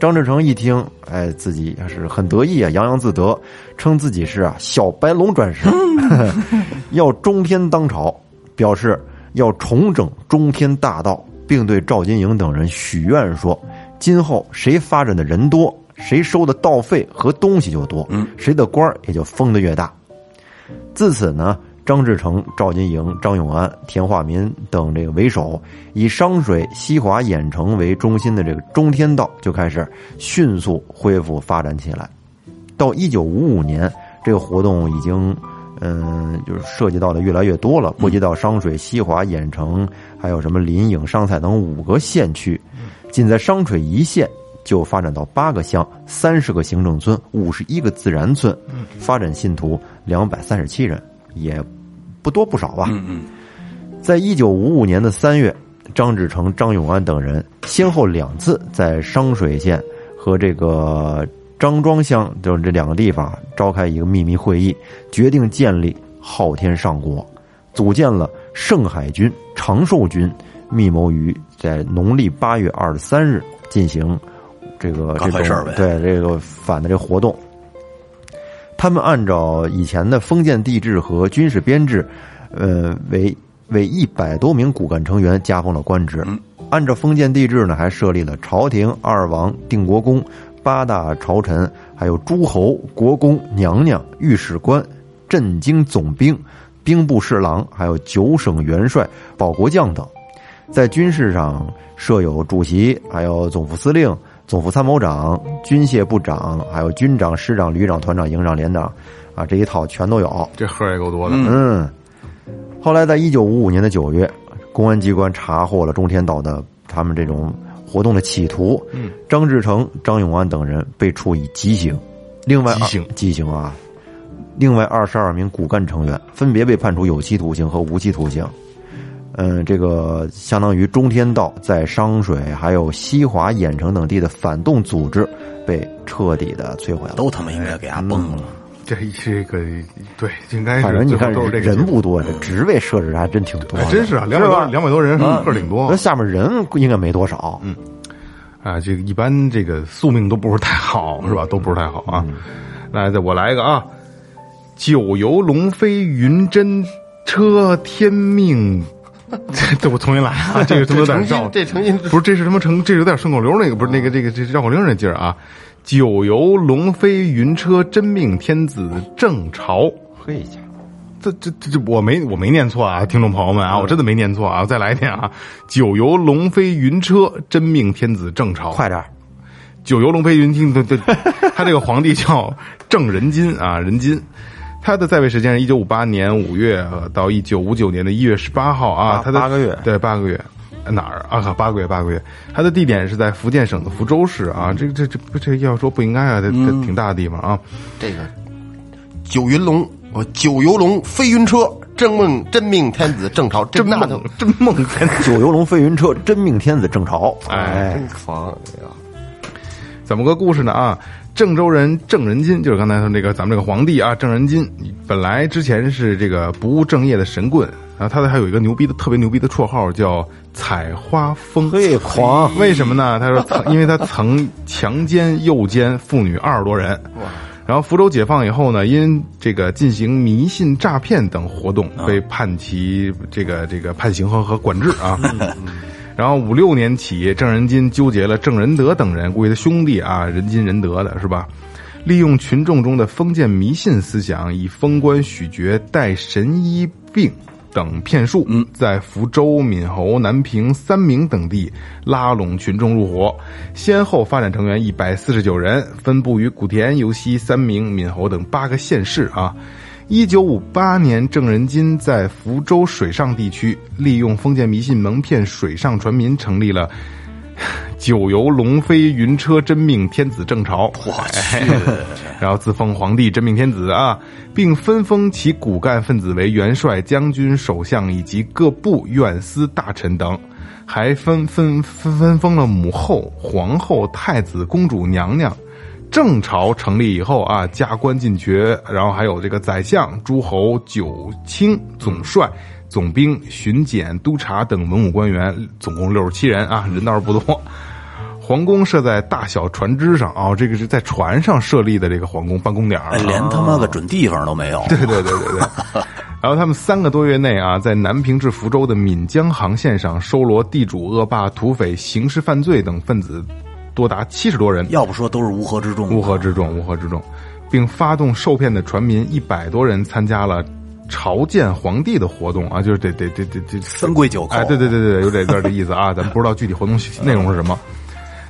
张志成一听，哎，自己也是很得意啊，洋洋自得，称自己是啊小白龙转世，要中天当朝，表示要重整中天大道，并对赵金营等人许愿说，今后谁发展的人多，谁收的道费和东西就多，嗯，谁的官儿也就封的越大。自此呢，张志成、赵金营、张永安、田化民等这个为首，以商水、西华、郾城为中心的这个中天道就开始迅速恢复发展起来。到一九五五年，这个活动已经，嗯，就是涉及到的越来越多了，波及到商水、西华、郾城，还有什么临颍、商蔡等五个县区。仅在商水一县就发展到八个乡、三十个行政村、五十一个自然村，发展信徒两百三十七人，也不多不少吧。嗯嗯，在一九五五年的三月，张志成、张永安等人先后两次在商水县和这个张庄乡，就是这两个地方召开一个秘密会议，决定建立昊天上国，组建了盛海军、长寿军，密谋于在农历八月二十三日进行这个这种事呗对这个反的这个活动。他们按照以前的封建帝制和军事编制，呃，为为一百多名骨干成员加封了官职。按照封建帝制呢，还设立了朝廷、二王、定国公、八大朝臣，还有诸侯、国公、娘娘、御史官、镇京总兵、兵部侍郎，还有九省元帅、保国将等。在军事上设有主席，还有总副司令、总副参谋长、军械部长，还有军长、师长、旅长、团长、营长、连长，啊，这一套全都有。这盒也够多的。嗯，后来在一九五五年的九月，公安机关查获了中天岛的他们这种活动的企图。嗯，张志成、张永安等人被处以极刑，另外极刑极刑啊，另外二十二名骨干成员分别被判处有期徒刑和无期徒刑。嗯，这个相当于中天道在商水还有西华、郾城等地的反动组织被彻底的摧毁了。都他妈应该给他崩了。这这个对，应该是反正你看都是这个人不多，这职位设置还真挺多真是啊，两百多两百多人，嗯个儿挺多那下面人应该没多少。嗯，啊。这个一般这个宿命都不是太好，是吧？都不是太好啊。来，再我来一个啊，九游龙飞云真车天命。这 这我重新来啊！这个他妈有点绕，这成音不是，这是什么成？这是有点顺口溜那个，不是那个这个这绕口令那劲儿啊！九游龙飞云车真命天子正朝，嘿家伙，这这这这我没我没念错啊，听众朋友们啊，我真的没念错啊！再来一遍啊！九游龙飞云车真命天子正朝，快点！九游龙飞云听对对，他这个皇帝叫郑仁金啊，仁金。他的在位时间是一九五八年五月呃到一九五九年的一月十八号啊，八他的八个月对八个月，哪儿啊？靠八个月，八个月。他的地点是在福建省的福州市啊，这这这不这要说不应该啊，这这挺大的地方啊。这个九云龙，我九游龙飞云车，真命真命天子正朝，真梦真梦天子，九游龙飞云车，真命天子正朝。哎真狂呀。怎么个故事呢啊？郑州人郑仁金，就是刚才说这个咱们这个皇帝啊，郑仁金，本来之前是这个不务正业的神棍，然后他的还有一个牛逼的特别牛逼的绰号叫采花蜂，嘿狂为什么呢？他说曾，因为他曾强奸诱奸妇女二十多人。然后福州解放以后呢，因这个进行迷信诈骗等活动，被判其这个这个判刑和和管制啊。然后五六年起，郑仁金纠结了郑仁德等人，估计他兄弟啊，仁金仁德的是吧？利用群众中的封建迷信思想，以封官许爵、带神医病等骗术，在福州、闽侯、南平、三明等地拉拢群众入伙，先后发展成员一百四十九人，分布于古田、尤溪、三明、闽侯等八个县市啊。一九五八年，郑仁金在福州水上地区利用封建迷信蒙骗水上船民，成立了九游龙飞云车真命天子正朝。我去，然后自封皇帝真命天子啊，并分封其骨干分子为元帅、将军、首相以及各部院司大臣等。还分分分分封了母后、皇后、太子、公主、娘娘。正朝成立以后啊，加官进爵，然后还有这个宰相、诸侯、九卿、总帅、总兵、巡检、督察等文武官员，总共六十七人啊，人倒是不多。皇宫设在大小船只上啊、这个是在船上设立的这个皇宫办公点儿哎，连他妈个准地方都没有。对对对对对。然后他们三个多月内啊，在南平至福州的闽江航线上收罗地主、恶霸、土匪、刑事犯罪等分子，多达七十多人。要不说都是乌合之众。乌合之众，乌合之众，并发动受骗的船民一百多人参加了朝见皇帝的活动啊，就是得得得得得三跪九叩。哎，对对对对，有点有点这意思啊，咱们不知道具体活动 内容是什么。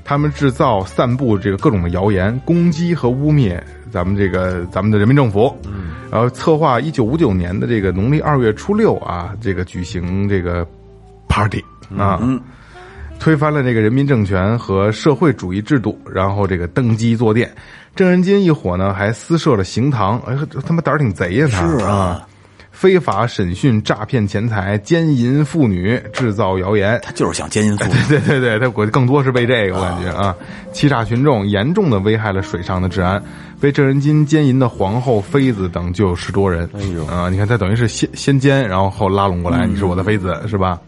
他们制造、散布这个各种的谣言，攻击和污蔑咱们这个咱们的人民政府。嗯，然后策划一九五九年的这个农历二月初六啊，这个举行这个 party 啊。嗯推翻了这个人民政权和社会主义制度，然后这个登基坐殿。郑仁金一伙呢，还私设了刑堂，哎，这他妈胆儿挺贼呀，他是啊，非法审讯、诈骗钱财、奸淫妇女、制造谣言。他就是想奸淫妇女。对对对，他我更多是为这个，我感觉啊，欺诈群众，严重的危害了水上的治安。被郑仁金奸淫的皇后、妃子等就有十多人。哎呦啊，你看他等于是先先奸，然后后拉拢过来，你是我的妃子，是吧？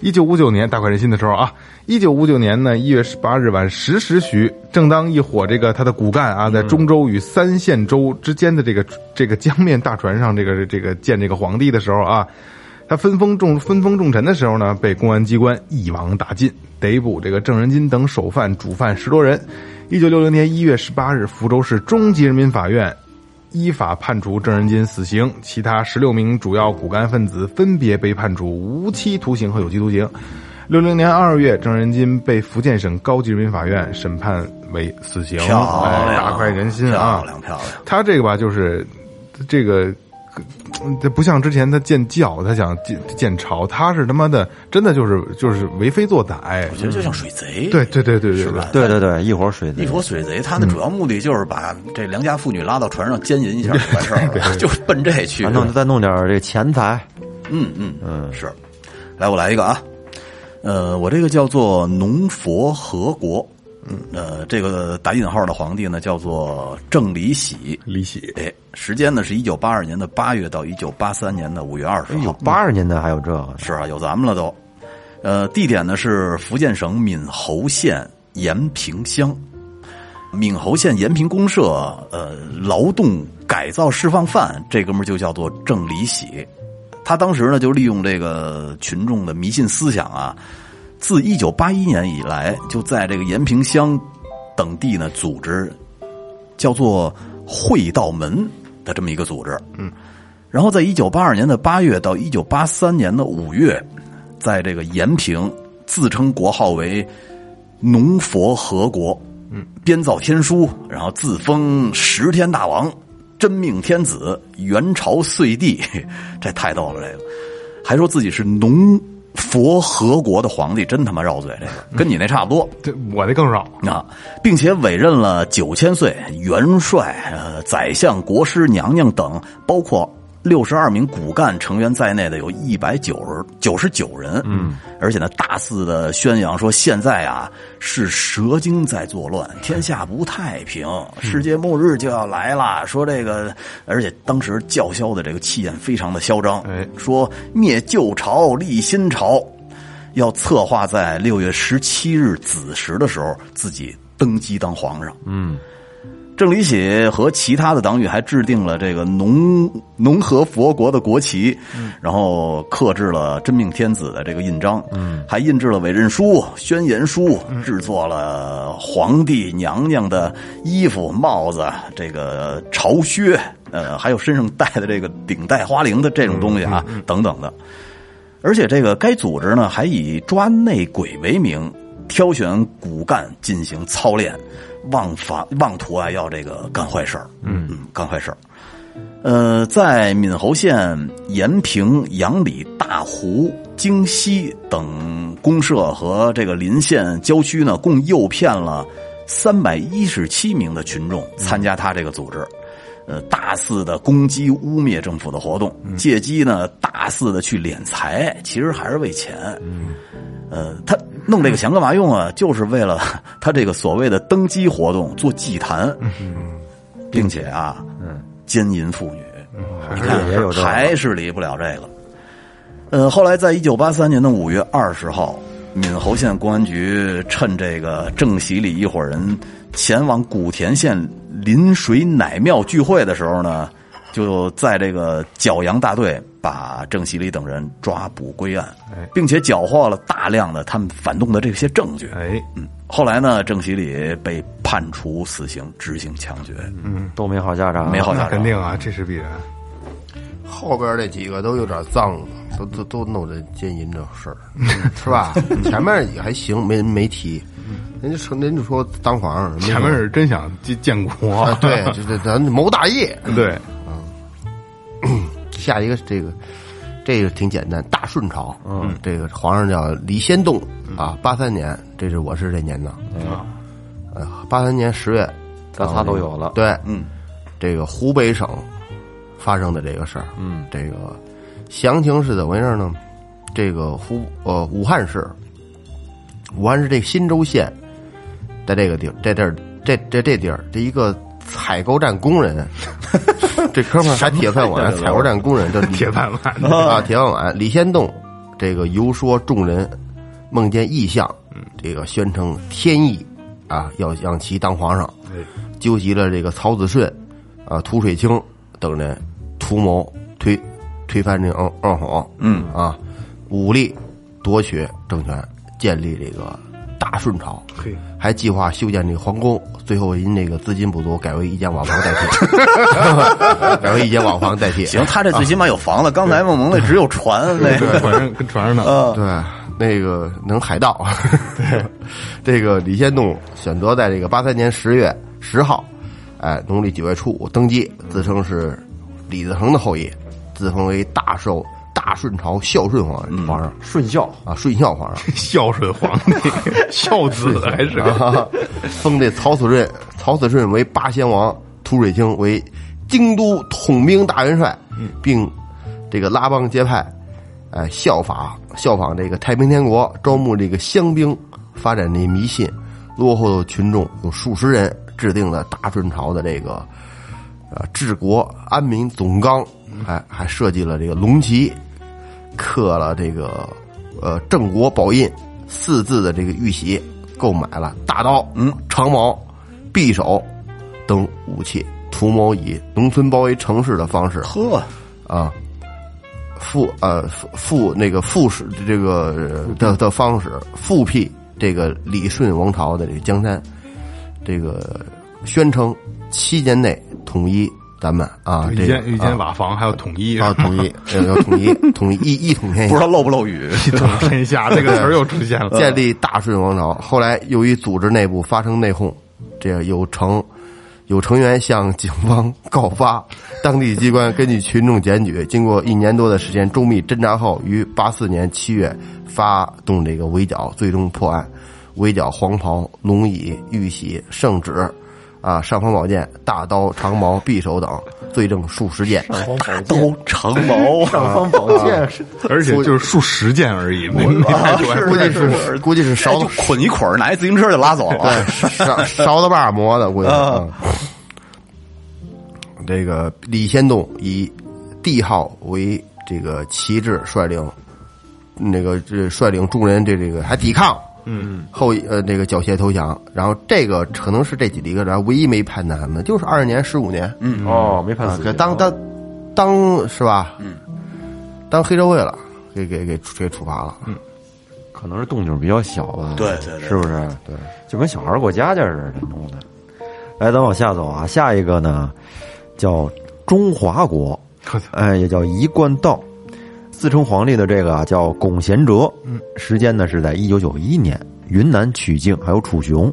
一九五九年大快人心的时候啊，一九五九年呢一月十八日晚十时许，正当一伙这个他的骨干啊，在中州与三县州之间的这个这个江面大船上，这个这个见这个皇帝的时候啊，他分封重分封重臣的时候呢，被公安机关一网打尽，逮捕这个郑仁金等首犯、主犯十多人。一九六零年一月十八日，福州市中级人民法院依法判处郑仁金死刑，其他十六名主要骨干分子分别被判处无期徒刑和有期徒刑。六零年二月，郑仁金被福建省高级人民法院审判为死刑，漂哎亮，大快人心啊！漂亮漂亮。他这个吧，就是这个，嗯这不像之前他建教，他想建建朝，他是他妈的真的就是就是为非作歹我。觉得就像水贼，对对对对对，是吧？对对对，一伙水贼一伙水贼，他的主要目的就是把这良家妇女拉到船上奸淫一下就完事儿，就是奔这去还。弄再弄点这钱财，嗯嗯嗯，是。来，我来一个啊，呃，我这个叫做农佛和国，嗯，呃，这个打引号的皇帝呢叫做郑李喜，李喜，哎，时间呢是一九八二年的八月到一九八三年的五月二十号，八二年的还有这个，是啊，有咱们了都。呃，地点呢是福建省闽侯县延平乡。闽侯县延平公社，呃，劳动改造释放犯，这哥们儿就叫做郑李喜。他当时呢就利用这个群众的迷信思想啊，自一九八一年以来，就在这个延平乡等地呢组织叫做会道门的这么一个组织。嗯，然后在一九八二年的八月到一九八三年的五月，在这个延平自称国号为农佛和国，嗯，编造天书，然后自封十天大王、真命天子、元朝岁帝，这太逗了，这个。还说自己是农佛和国的皇帝，真他妈绕嘴，这个跟你那差不多。这我那更绕。啊，并且委任了九千岁元帅、呃宰相、国师、娘娘等，包括六十二名骨干成员在内的有一百九十九十九人。嗯，而且呢，大肆的宣扬说现在啊是蛇精在作乱，天下不太平，世界末日就要来了。说这个，而且当时叫嚣的这个气焰非常的嚣张，哎说灭旧朝，立新朝。要策划在六月十七日子时的时候自己登基当皇上。嗯，郑李喜和其他的党羽还制定了这个农农和佛国的国旗，然后刻制了真命天子的这个印章，嗯，还印制了委任书、宣言书，制作了皇帝娘娘的衣服、帽子、这个朝靴，呃，还有身上戴的这个顶戴花翎的这种东西啊，等等的。而且这个该组织呢，还以抓内鬼为名，挑选骨干进行操练，妄法妄图啊要这个干坏事儿，嗯嗯，干坏事儿。呃，在闽侯县延平、阳里、大湖、京西等公社和这个邻县郊区呢，共诱骗了三百一十七名的群众参加他这个组织。呃，大肆的攻击、污蔑政府的活动，借机呢大肆的去敛财，其实还是为钱。呃，他弄这个钱干嘛用啊？就是为了 他这个所谓的登基活动做祭坛，并且啊，奸淫妇女，你看还是离不了这个。呃，后来在一九八三年的五月二十号，闽侯县公安局趁这个郑喜礼一伙人前往古田县临水奶庙聚会的时候呢，就在这个剿洋大队把郑喜礼等人抓捕归案哎，并且缴获了大量的他们反动的这些证据。哎，嗯，后来呢，郑喜礼被判处死刑，执行枪决。嗯，都没好下场，没好下场肯定啊，这是必然。后边这几个都有点脏，都都都弄这奸淫这事儿，是吧？前面也还行，没没提。人家说，人家说当皇上，前面是真想建建国啊，，对，这这咱谋大业。对，嗯下一个这个这个挺简单，大顺朝，嗯，这个皇上叫李先栋啊，八三年，这是我是这年的啊，呃，八三年十月，咱仨都有了。对，嗯，这个湖北省发生的这个事儿，嗯，这个详情是怎么回事呢？这个湖呃武汉市，武汉市这个新州县，在这个地儿，这地儿，这这这地儿，这一个采购站工人，这哥们儿还铁饭碗，采购站工人，这 铁饭碗啊，铁饭碗。李先栋这个游说众人，梦见异象，这个宣称天意啊，要让其当皇上，纠集了这个曹子顺、啊涂水清等人，图谋推推翻这二二皇，嗯啊，武力夺取政权，建立这个大顺朝。嘿，还计划修建这个皇宫，最后因这个资金不足，改为一间瓦房代替，改为一间瓦房代替。行，他这最起码有房子，刚才梦萌那只有船，那个船上跟船上呢，呃，对，那个能海盗。对，这个李先栋选择在这个八三年十月十号，哎，农历九月初五登基，自称是李自成的后裔，自封为大寿大顺朝孝顺皇皇上。顺孝。啊，顺孝皇上。孝顺皇帝，孝子还是？啊，封这曹子顺，曹子顺为八贤王，涂水清为京都统兵大元帅，并这个拉帮结派，哎，效法效仿这个太平天国，招募这个乡兵，发展这迷信，落后的群众有数十人，制定了大顺朝的这个呃治国安民总纲，还还设计了这个龙旗，刻了这个呃郑国宝印四字的这个玉玺，购买了大刀、嗯长矛、匕首等武器，图谋以农村包围城市的方式。呵，啊，复呃复复那个复使这个呃的的方式复辟这个李顺王朝的这个江山，这个宣称七年内统一咱们啊，一这个间一间瓦房还要统一啊统一要要 统一统一一一统天下不知。道漏不漏雨，一统天下 这个词儿又出现了，建立大顺王朝。后来由于组织内部发生内讧，这个有成有成员向警方告发，当地机关根据群众检举，经过一年多的时间周密侦查后，于八四年七月发动这个围剿，最终破案。围剿黄袍、龙椅、玉玺、圣旨。啊，尚方宝剑、大刀、长矛、匕首等罪证数十件，刀长矛，尚方宝剑是而且就是数十件而已，没没太多。估计是估计是哎勺子捆一捆儿，拿一自行车就拉走了。对，勺勺子把磨的，估计这个李先栋以帝号为这个旗帜，率领那个这率领众人这这个还抵抗，嗯，后呃那个缴械投降。然后这个可能是这几个人唯一没判的，什么，就是二十年、十五年，嗯，哦，没判死当当当是吧？嗯，当黑社会了，给给给给处罚了。嗯，可能是动静比较小吧，对对对是不是？对，就跟小孩过家家似的弄的。来，咱往下走啊，下一个呢叫中华国，哎，也叫一贯道。自称皇帝的这个啊叫龚贤哲，嗯，时间呢是在一九九一年，云南曲靖还有楚雄。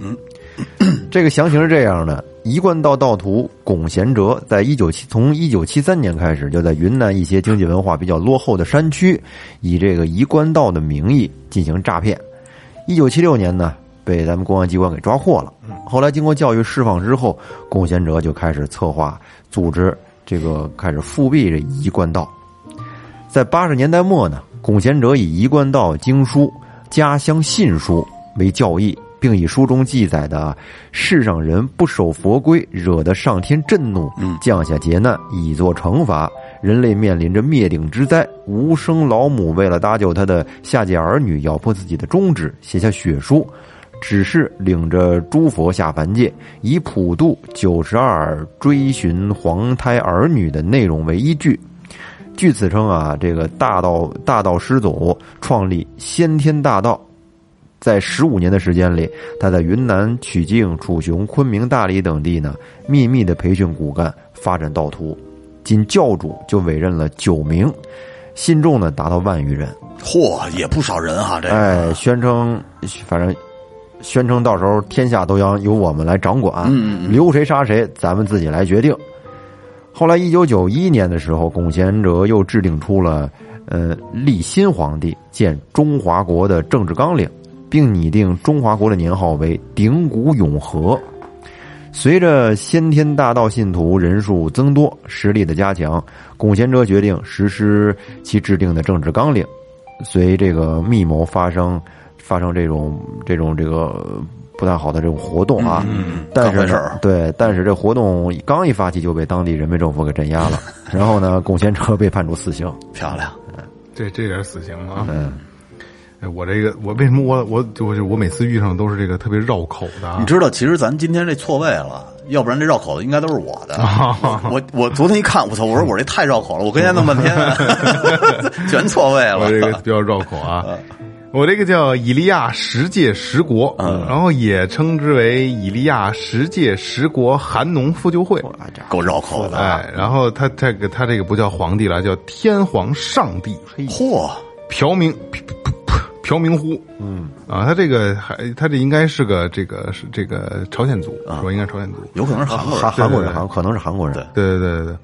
这个详情是这样的：一贯道道徒龚贤哲，在一九七从一九七三年开始，就在云南一些经济文化比较落后的山区，以这个一贯道的名义进行诈骗。一九七六年呢，被咱们公安机关给抓获了。后来经过教育释放之后，龚贤哲就开始策划、组织这个开始复辟这一贯道。在八十年代末呢，龚贤哲以一贯道经书《家乡信书》为教义，并以书中记载的世上人不守佛规，惹得上天震怒，降下劫难，以作惩罚。人类面临着灭顶之灾，无生老母为了搭救他的下界儿女，咬破自己的中指，写下血书，只是领着诸佛下凡界，以普渡九十二追寻黄胎儿女的内容为依据。据此称啊，这个大道大道师祖创立先天大道，在十五年的时间里，他在云南曲靖、楚雄、昆明、大理等地呢，秘密的培训骨干，发展道徒。仅教主就委任了九名，信众呢达到万余人。嚯，也不少人哈，这个哎，宣称反正宣称到时候天下都要由我们来掌管，嗯嗯留谁杀谁，咱们自己来决定。后来，一九九一年的时候，龚贤哲又制定出了呃立新皇帝建中华国的政治纲领，并拟定中华国的年号为鼎古永和。随着先天大道信徒人数增多，实力的加强，龚贤哲决定实施其制定的政治纲领。随这个密谋发生，发生这种这种这个不太好的这种活动啊，嗯但是对，但是这活动刚一发起就被当地人民政府给镇压了，然后呢，龚贤车被判处死刑。漂亮，这这点死刑啊。嗯，哎我这个我为什么我我就是我每次遇上都是这个特别绕口的啊你？知道，其实咱今天这错位了，要不然这绕口的应该都是我的。我我昨天一看，我操！我说我这太绕口了，我跟人家弄半天，全错位我这个了。比较绕口啊。我这个叫以利亚十界十国，然后也称之为以利亚十界十国韩农复旧会。够绕口的，哎，然后他这个他这个不叫皇帝了，叫天皇上帝，嚯！朴明朴明呼，嗯啊，他这个还他这应该是个这个是这个朝鲜族，说应该是朝鲜族，有可能是韩国人。韩韩国人，韩可能是韩国人。对对对对对。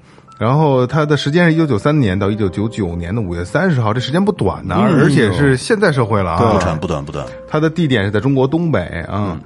然后它的时间是一九九三年到一九九九年的五月三十号，这时间不短呢，而且是现代社会了啊。不短不短不短，他的地点是在中国东北啊。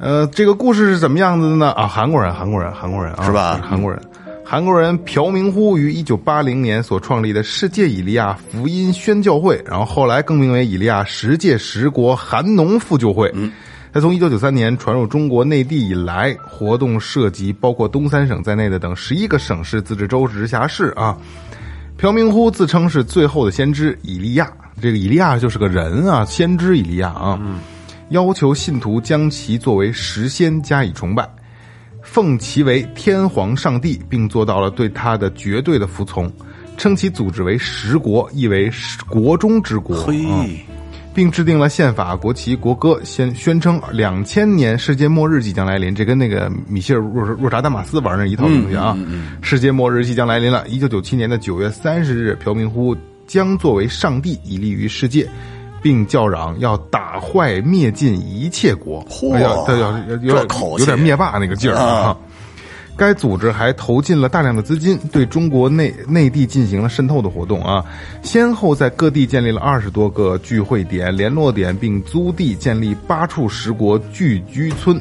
呃，这个故事是怎么样子的呢？啊，韩国人，韩国人，韩国人啊，是吧韩国人，韩国人朴明呼于一九八零年所创立的世界以利亚福音宣教会，然后后来更名为以利亚十界十国韩农复旧会。嗯，他从一九九三年传入中国内地以来，活动涉及包括东三省在内的等十一个省市、自治州、直辖市啊。朴明呼自称是最后的先知以利亚，这个以利亚就是个人啊，先知以利亚啊。要求信徒将其作为时仙加以崇拜，奉其为天皇上帝，并做到了对他的绝对的服从，称其组织为十国，意为国中之国。嘿，啊并制定了宪法、国旗、国歌，宣宣称两千年世界末日即将来临。这跟那个米歇尔·若若扎丹马斯玩那一套东西啊！世界末日即将来临了。一九九七年的九月三十日，朴明呼将作为上帝以立于世界，并叫嚷要打坏灭尽一切国。嚯哎呀，这要有有点有点灭霸那个劲儿啊啊！该组织还投进了大量的资金，对中国内内地进行了渗透的活动啊，先后在各地建立了二十多个聚会点、联络点，并租地建立八处十国聚居村，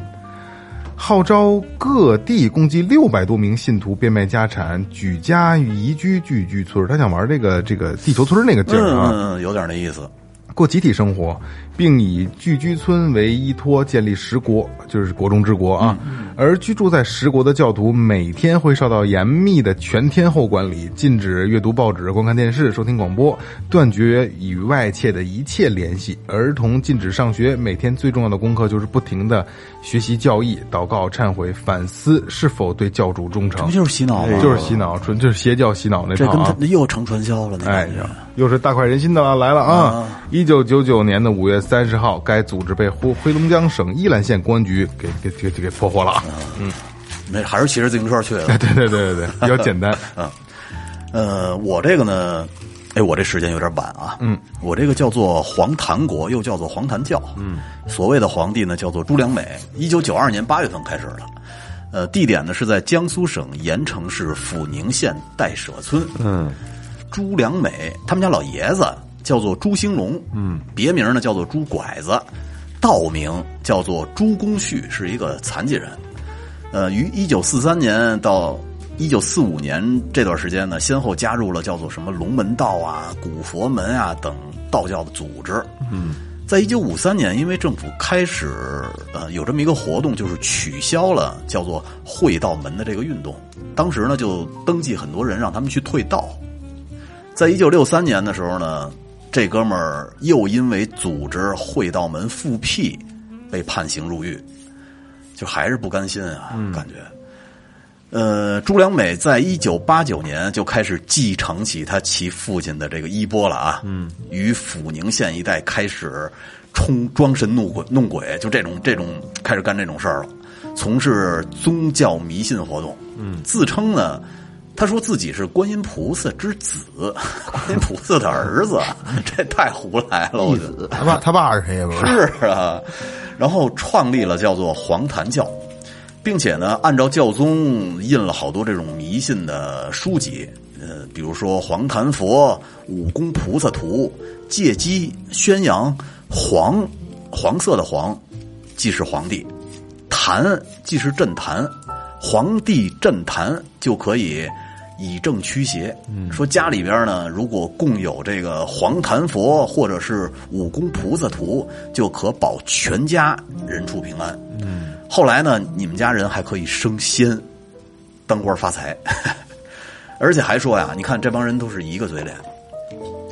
号召各地共计六百多名信徒变卖家产，举家移居聚居村。他想玩这个这个地球村那个劲儿啊，有点那意思。过集体生活，并以聚居村为依托建立十国，就是国中之国啊。而居住在十国的教徒每天会受到严密的全天候管理，禁止阅读报纸、观看电视、收听广播，断绝与外界的一切联系。儿童禁止上学，每天最重要的功课就是不停的学习教义、祷告、忏悔、反思是否对教主忠诚这不。就是洗脑吗？就是洗脑，纯就是邪教洗脑那套啊这跟他！又成传销了，那哎又是大快人心的了，来了啊！一九九九年的五月三十号，该组织被黑黑龙江省依兰县公安局给给给给给破获了。嗯，那，还是骑着自行车去的。对对对对对，比较简单。呃，我这个呢，哎，我这时间有点晚啊。嗯，我这个叫做黄檀国，又叫做黄檀教。嗯，所谓的皇帝呢，叫做朱良美，一九九二年八月份开始的。呃，地点呢是在江苏省盐城市阜宁县代舍村。嗯，朱良美他们家老爷子叫做朱兴龙，嗯，别名呢叫做朱拐子，道名叫做朱公旭，是一个残疾人。呃，于一九四三年到一九四五年这段时间呢，先后加入了叫做什么龙门道啊、古佛门啊等道教的组织。嗯，在一九五三年，因为政府开始呃有这么一个活动，就是取消了叫做会道门的这个运动，当时呢就登记很多人让他们去退道。在一九六三年的时候呢，这哥们儿又因为组织会道门复辟被判刑入狱，就还是不甘心啊，感觉。呃，朱良美在一九八九年就开始继承起他其父亲的这个衣钵了啊，嗯，于阜宁县一带开始冲装神弄鬼，弄鬼，就这种这种开始干这种事儿了，从事宗教迷信活动，嗯，自称呢。他说自己是观音菩萨之子，观音菩萨的儿子，这太胡来了，我觉得。他爸他爸是谁也？不是是啊，然后创立了叫做黄檀教，并且呢，按照教宗印了好多这种迷信的书籍，呃，比如说《黄檀佛》《五 cung 菩萨图》，借机宣扬黄黄色的黄，即是皇帝，坛即是镇坛，皇帝镇坛就可以。以正驱邪，说家里边呢，如果供有这个黄檀佛或者是五 cung 菩萨图，就可保全家人畜平安。嗯，后来呢，你们家人还可以升仙，当官发财，而且还说呀，你看这帮人都是一个嘴脸，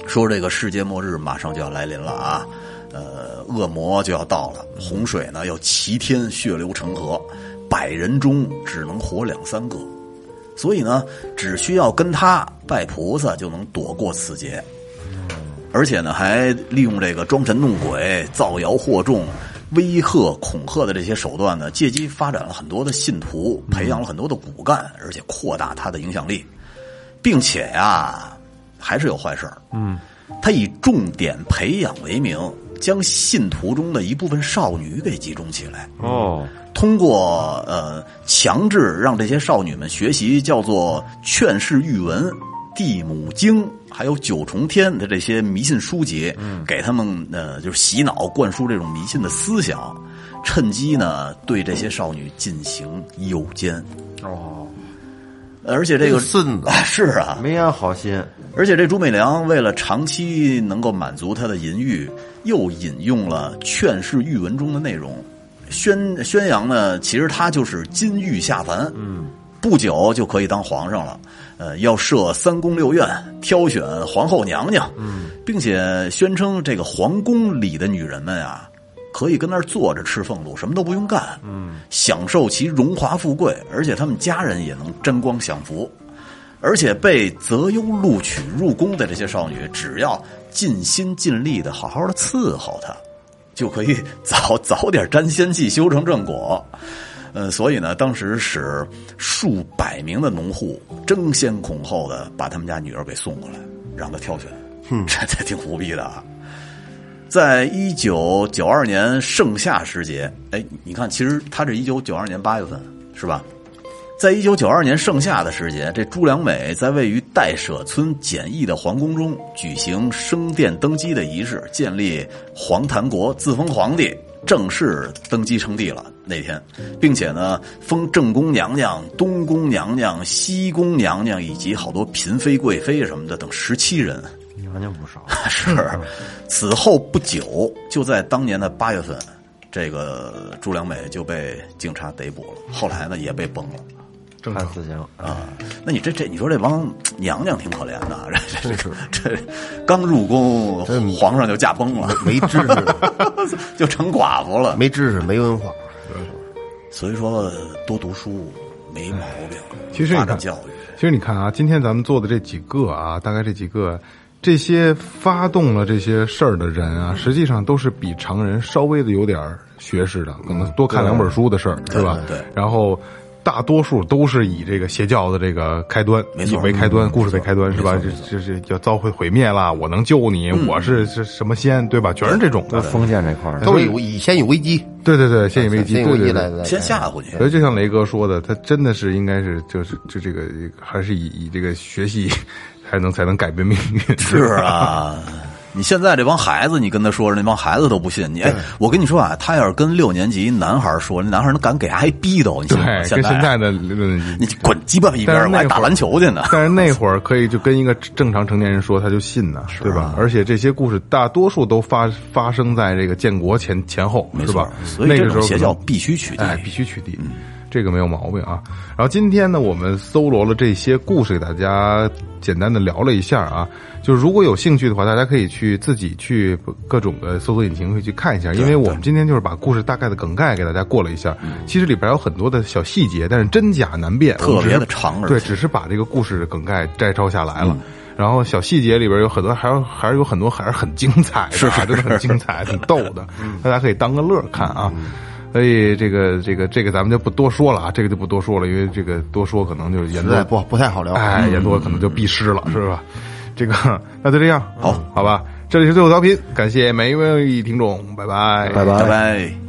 说这个世界末日马上就要来临了啊，呃恶魔就要到了，洪水呢要齐天，血流成河，百人中只能活两三个，所以呢，只需要跟他拜菩萨就能躲过此劫。而且呢，还利用这个装神弄鬼、造谣惑众、威吓、恐吓的这些手段呢，借机发展了很多的信徒，培养了很多的骨干，而且扩大他的影响力，并且呀，还是有坏事儿。嗯，他以重点培养为名，将信徒中的一部分少女给集中起来。哦，通过呃强制让这些少女们学习叫做劝世育文、地母经，还有九重天的这些迷信书籍，给他们呃就是洗脑灌输这种迷信的思想，趁机呢对这些少女进行诱奸。哦，而且这个孙子。是啊，没安好心，而且这朱美良为了长期能够满足他的淫欲，又引用了劝世育文中的内容，宣宣扬呢，其实他就是金玉下凡，嗯，不久就可以当皇上了。呃，要设三宫六院，挑选皇后娘娘，嗯，并且宣称这个皇宫里的女人们啊，可以跟那儿坐着吃俸禄，什么都不用干，嗯，享受其荣华富贵，而且他们家人也能沾光享福。而且被择优录取入宫的这些少女，只要尽心尽力的好好的伺候她，就可以早早点沾仙气，修成正果。嗯，所以呢，当时使数百名的农户争先恐后的把他们家女儿给送过来，让他挑选。嗯，这这挺胡逼的啊！在一九九二年盛夏时节，哎，你看，其实他这一九九二年八月份是吧？在一九九二年盛夏的时节，这朱良美在位于代舍村简易的皇宫中举行升殿登基的仪式，建立皇坛国，自封皇帝，正式登基称帝了那天，并且呢，封正宫娘娘、东宫娘娘、西宫娘娘以及好多嫔妃、贵妃什么的等十七人。娘娘不少，是，此后不久，就在当年的八月份，这个朱良美就被警察逮捕了，后来呢也被崩了。正常。判死刑啊，那你这这，你说这帮娘娘挺可怜的，这这这刚入宫，皇上就驾崩了，没知识，就成寡妇了。没知识，没文化。所以说多读书没毛病，其实你看教育，其实你看啊，今天咱们做的这几个啊，大概这几个，这些发动了这些事儿的人啊，实际上都是比常人稍微的有点儿学识的，可能多看两本书的事儿，是吧？对对然后。大多数都是以这个邪教的这个开端，没错以为开端，嗯故事为开端是吧？这这这是要遭毁毁灭啦，我能救你，我是是什么仙，对吧？全是这种的。封建这块儿都是有以先有危机，对对对，先有危机对对来先吓唬你。所以就像雷哥说的，他真的是应该是就是就这个还是以以这个学习 才能才能改变命运。是啊，你现在这帮孩子，你跟他说，那帮孩子都不信你。哎，我跟你说啊，他要是跟六年级男孩说，那男孩能敢给挨逼斗，你信吗？对，现在跟现在的你滚鸡巴一边儿，我还打篮球去呢。但是那会儿可以就跟一个正常成年人说，他就信呢，对吧？而且这些故事大多数都发发生在这个建国前前后，没错是吧？所以这那个时候种邪教必须取缔。哎，必须取缔，这个没有毛病啊。然后今天呢，我们搜罗了这些故事，给大家简单的聊了一下啊。就是如果有兴趣的话，大家可以去自己去各种的搜索引擎会去看一下，因为我们今天就是把故事大概的梗概给大家过了一下。其实里边有很多的小细节，但是真假难辨，特别的长对，只是把这个故事梗概摘抄下来了。然后小细节里边有很多，还有还是有很多还是很精彩的啊，真的很精彩，挺逗的，大家可以当个乐看啊。所以这个这个这个咱们就不多说了啊，这个就不多说了，因为这个多说可能就是言多不不太好聊。哎，言多可能就必失了，是吧？这个那就这样，好，好吧。这里是最后调频，感谢每一位听众，拜拜，拜拜拜拜。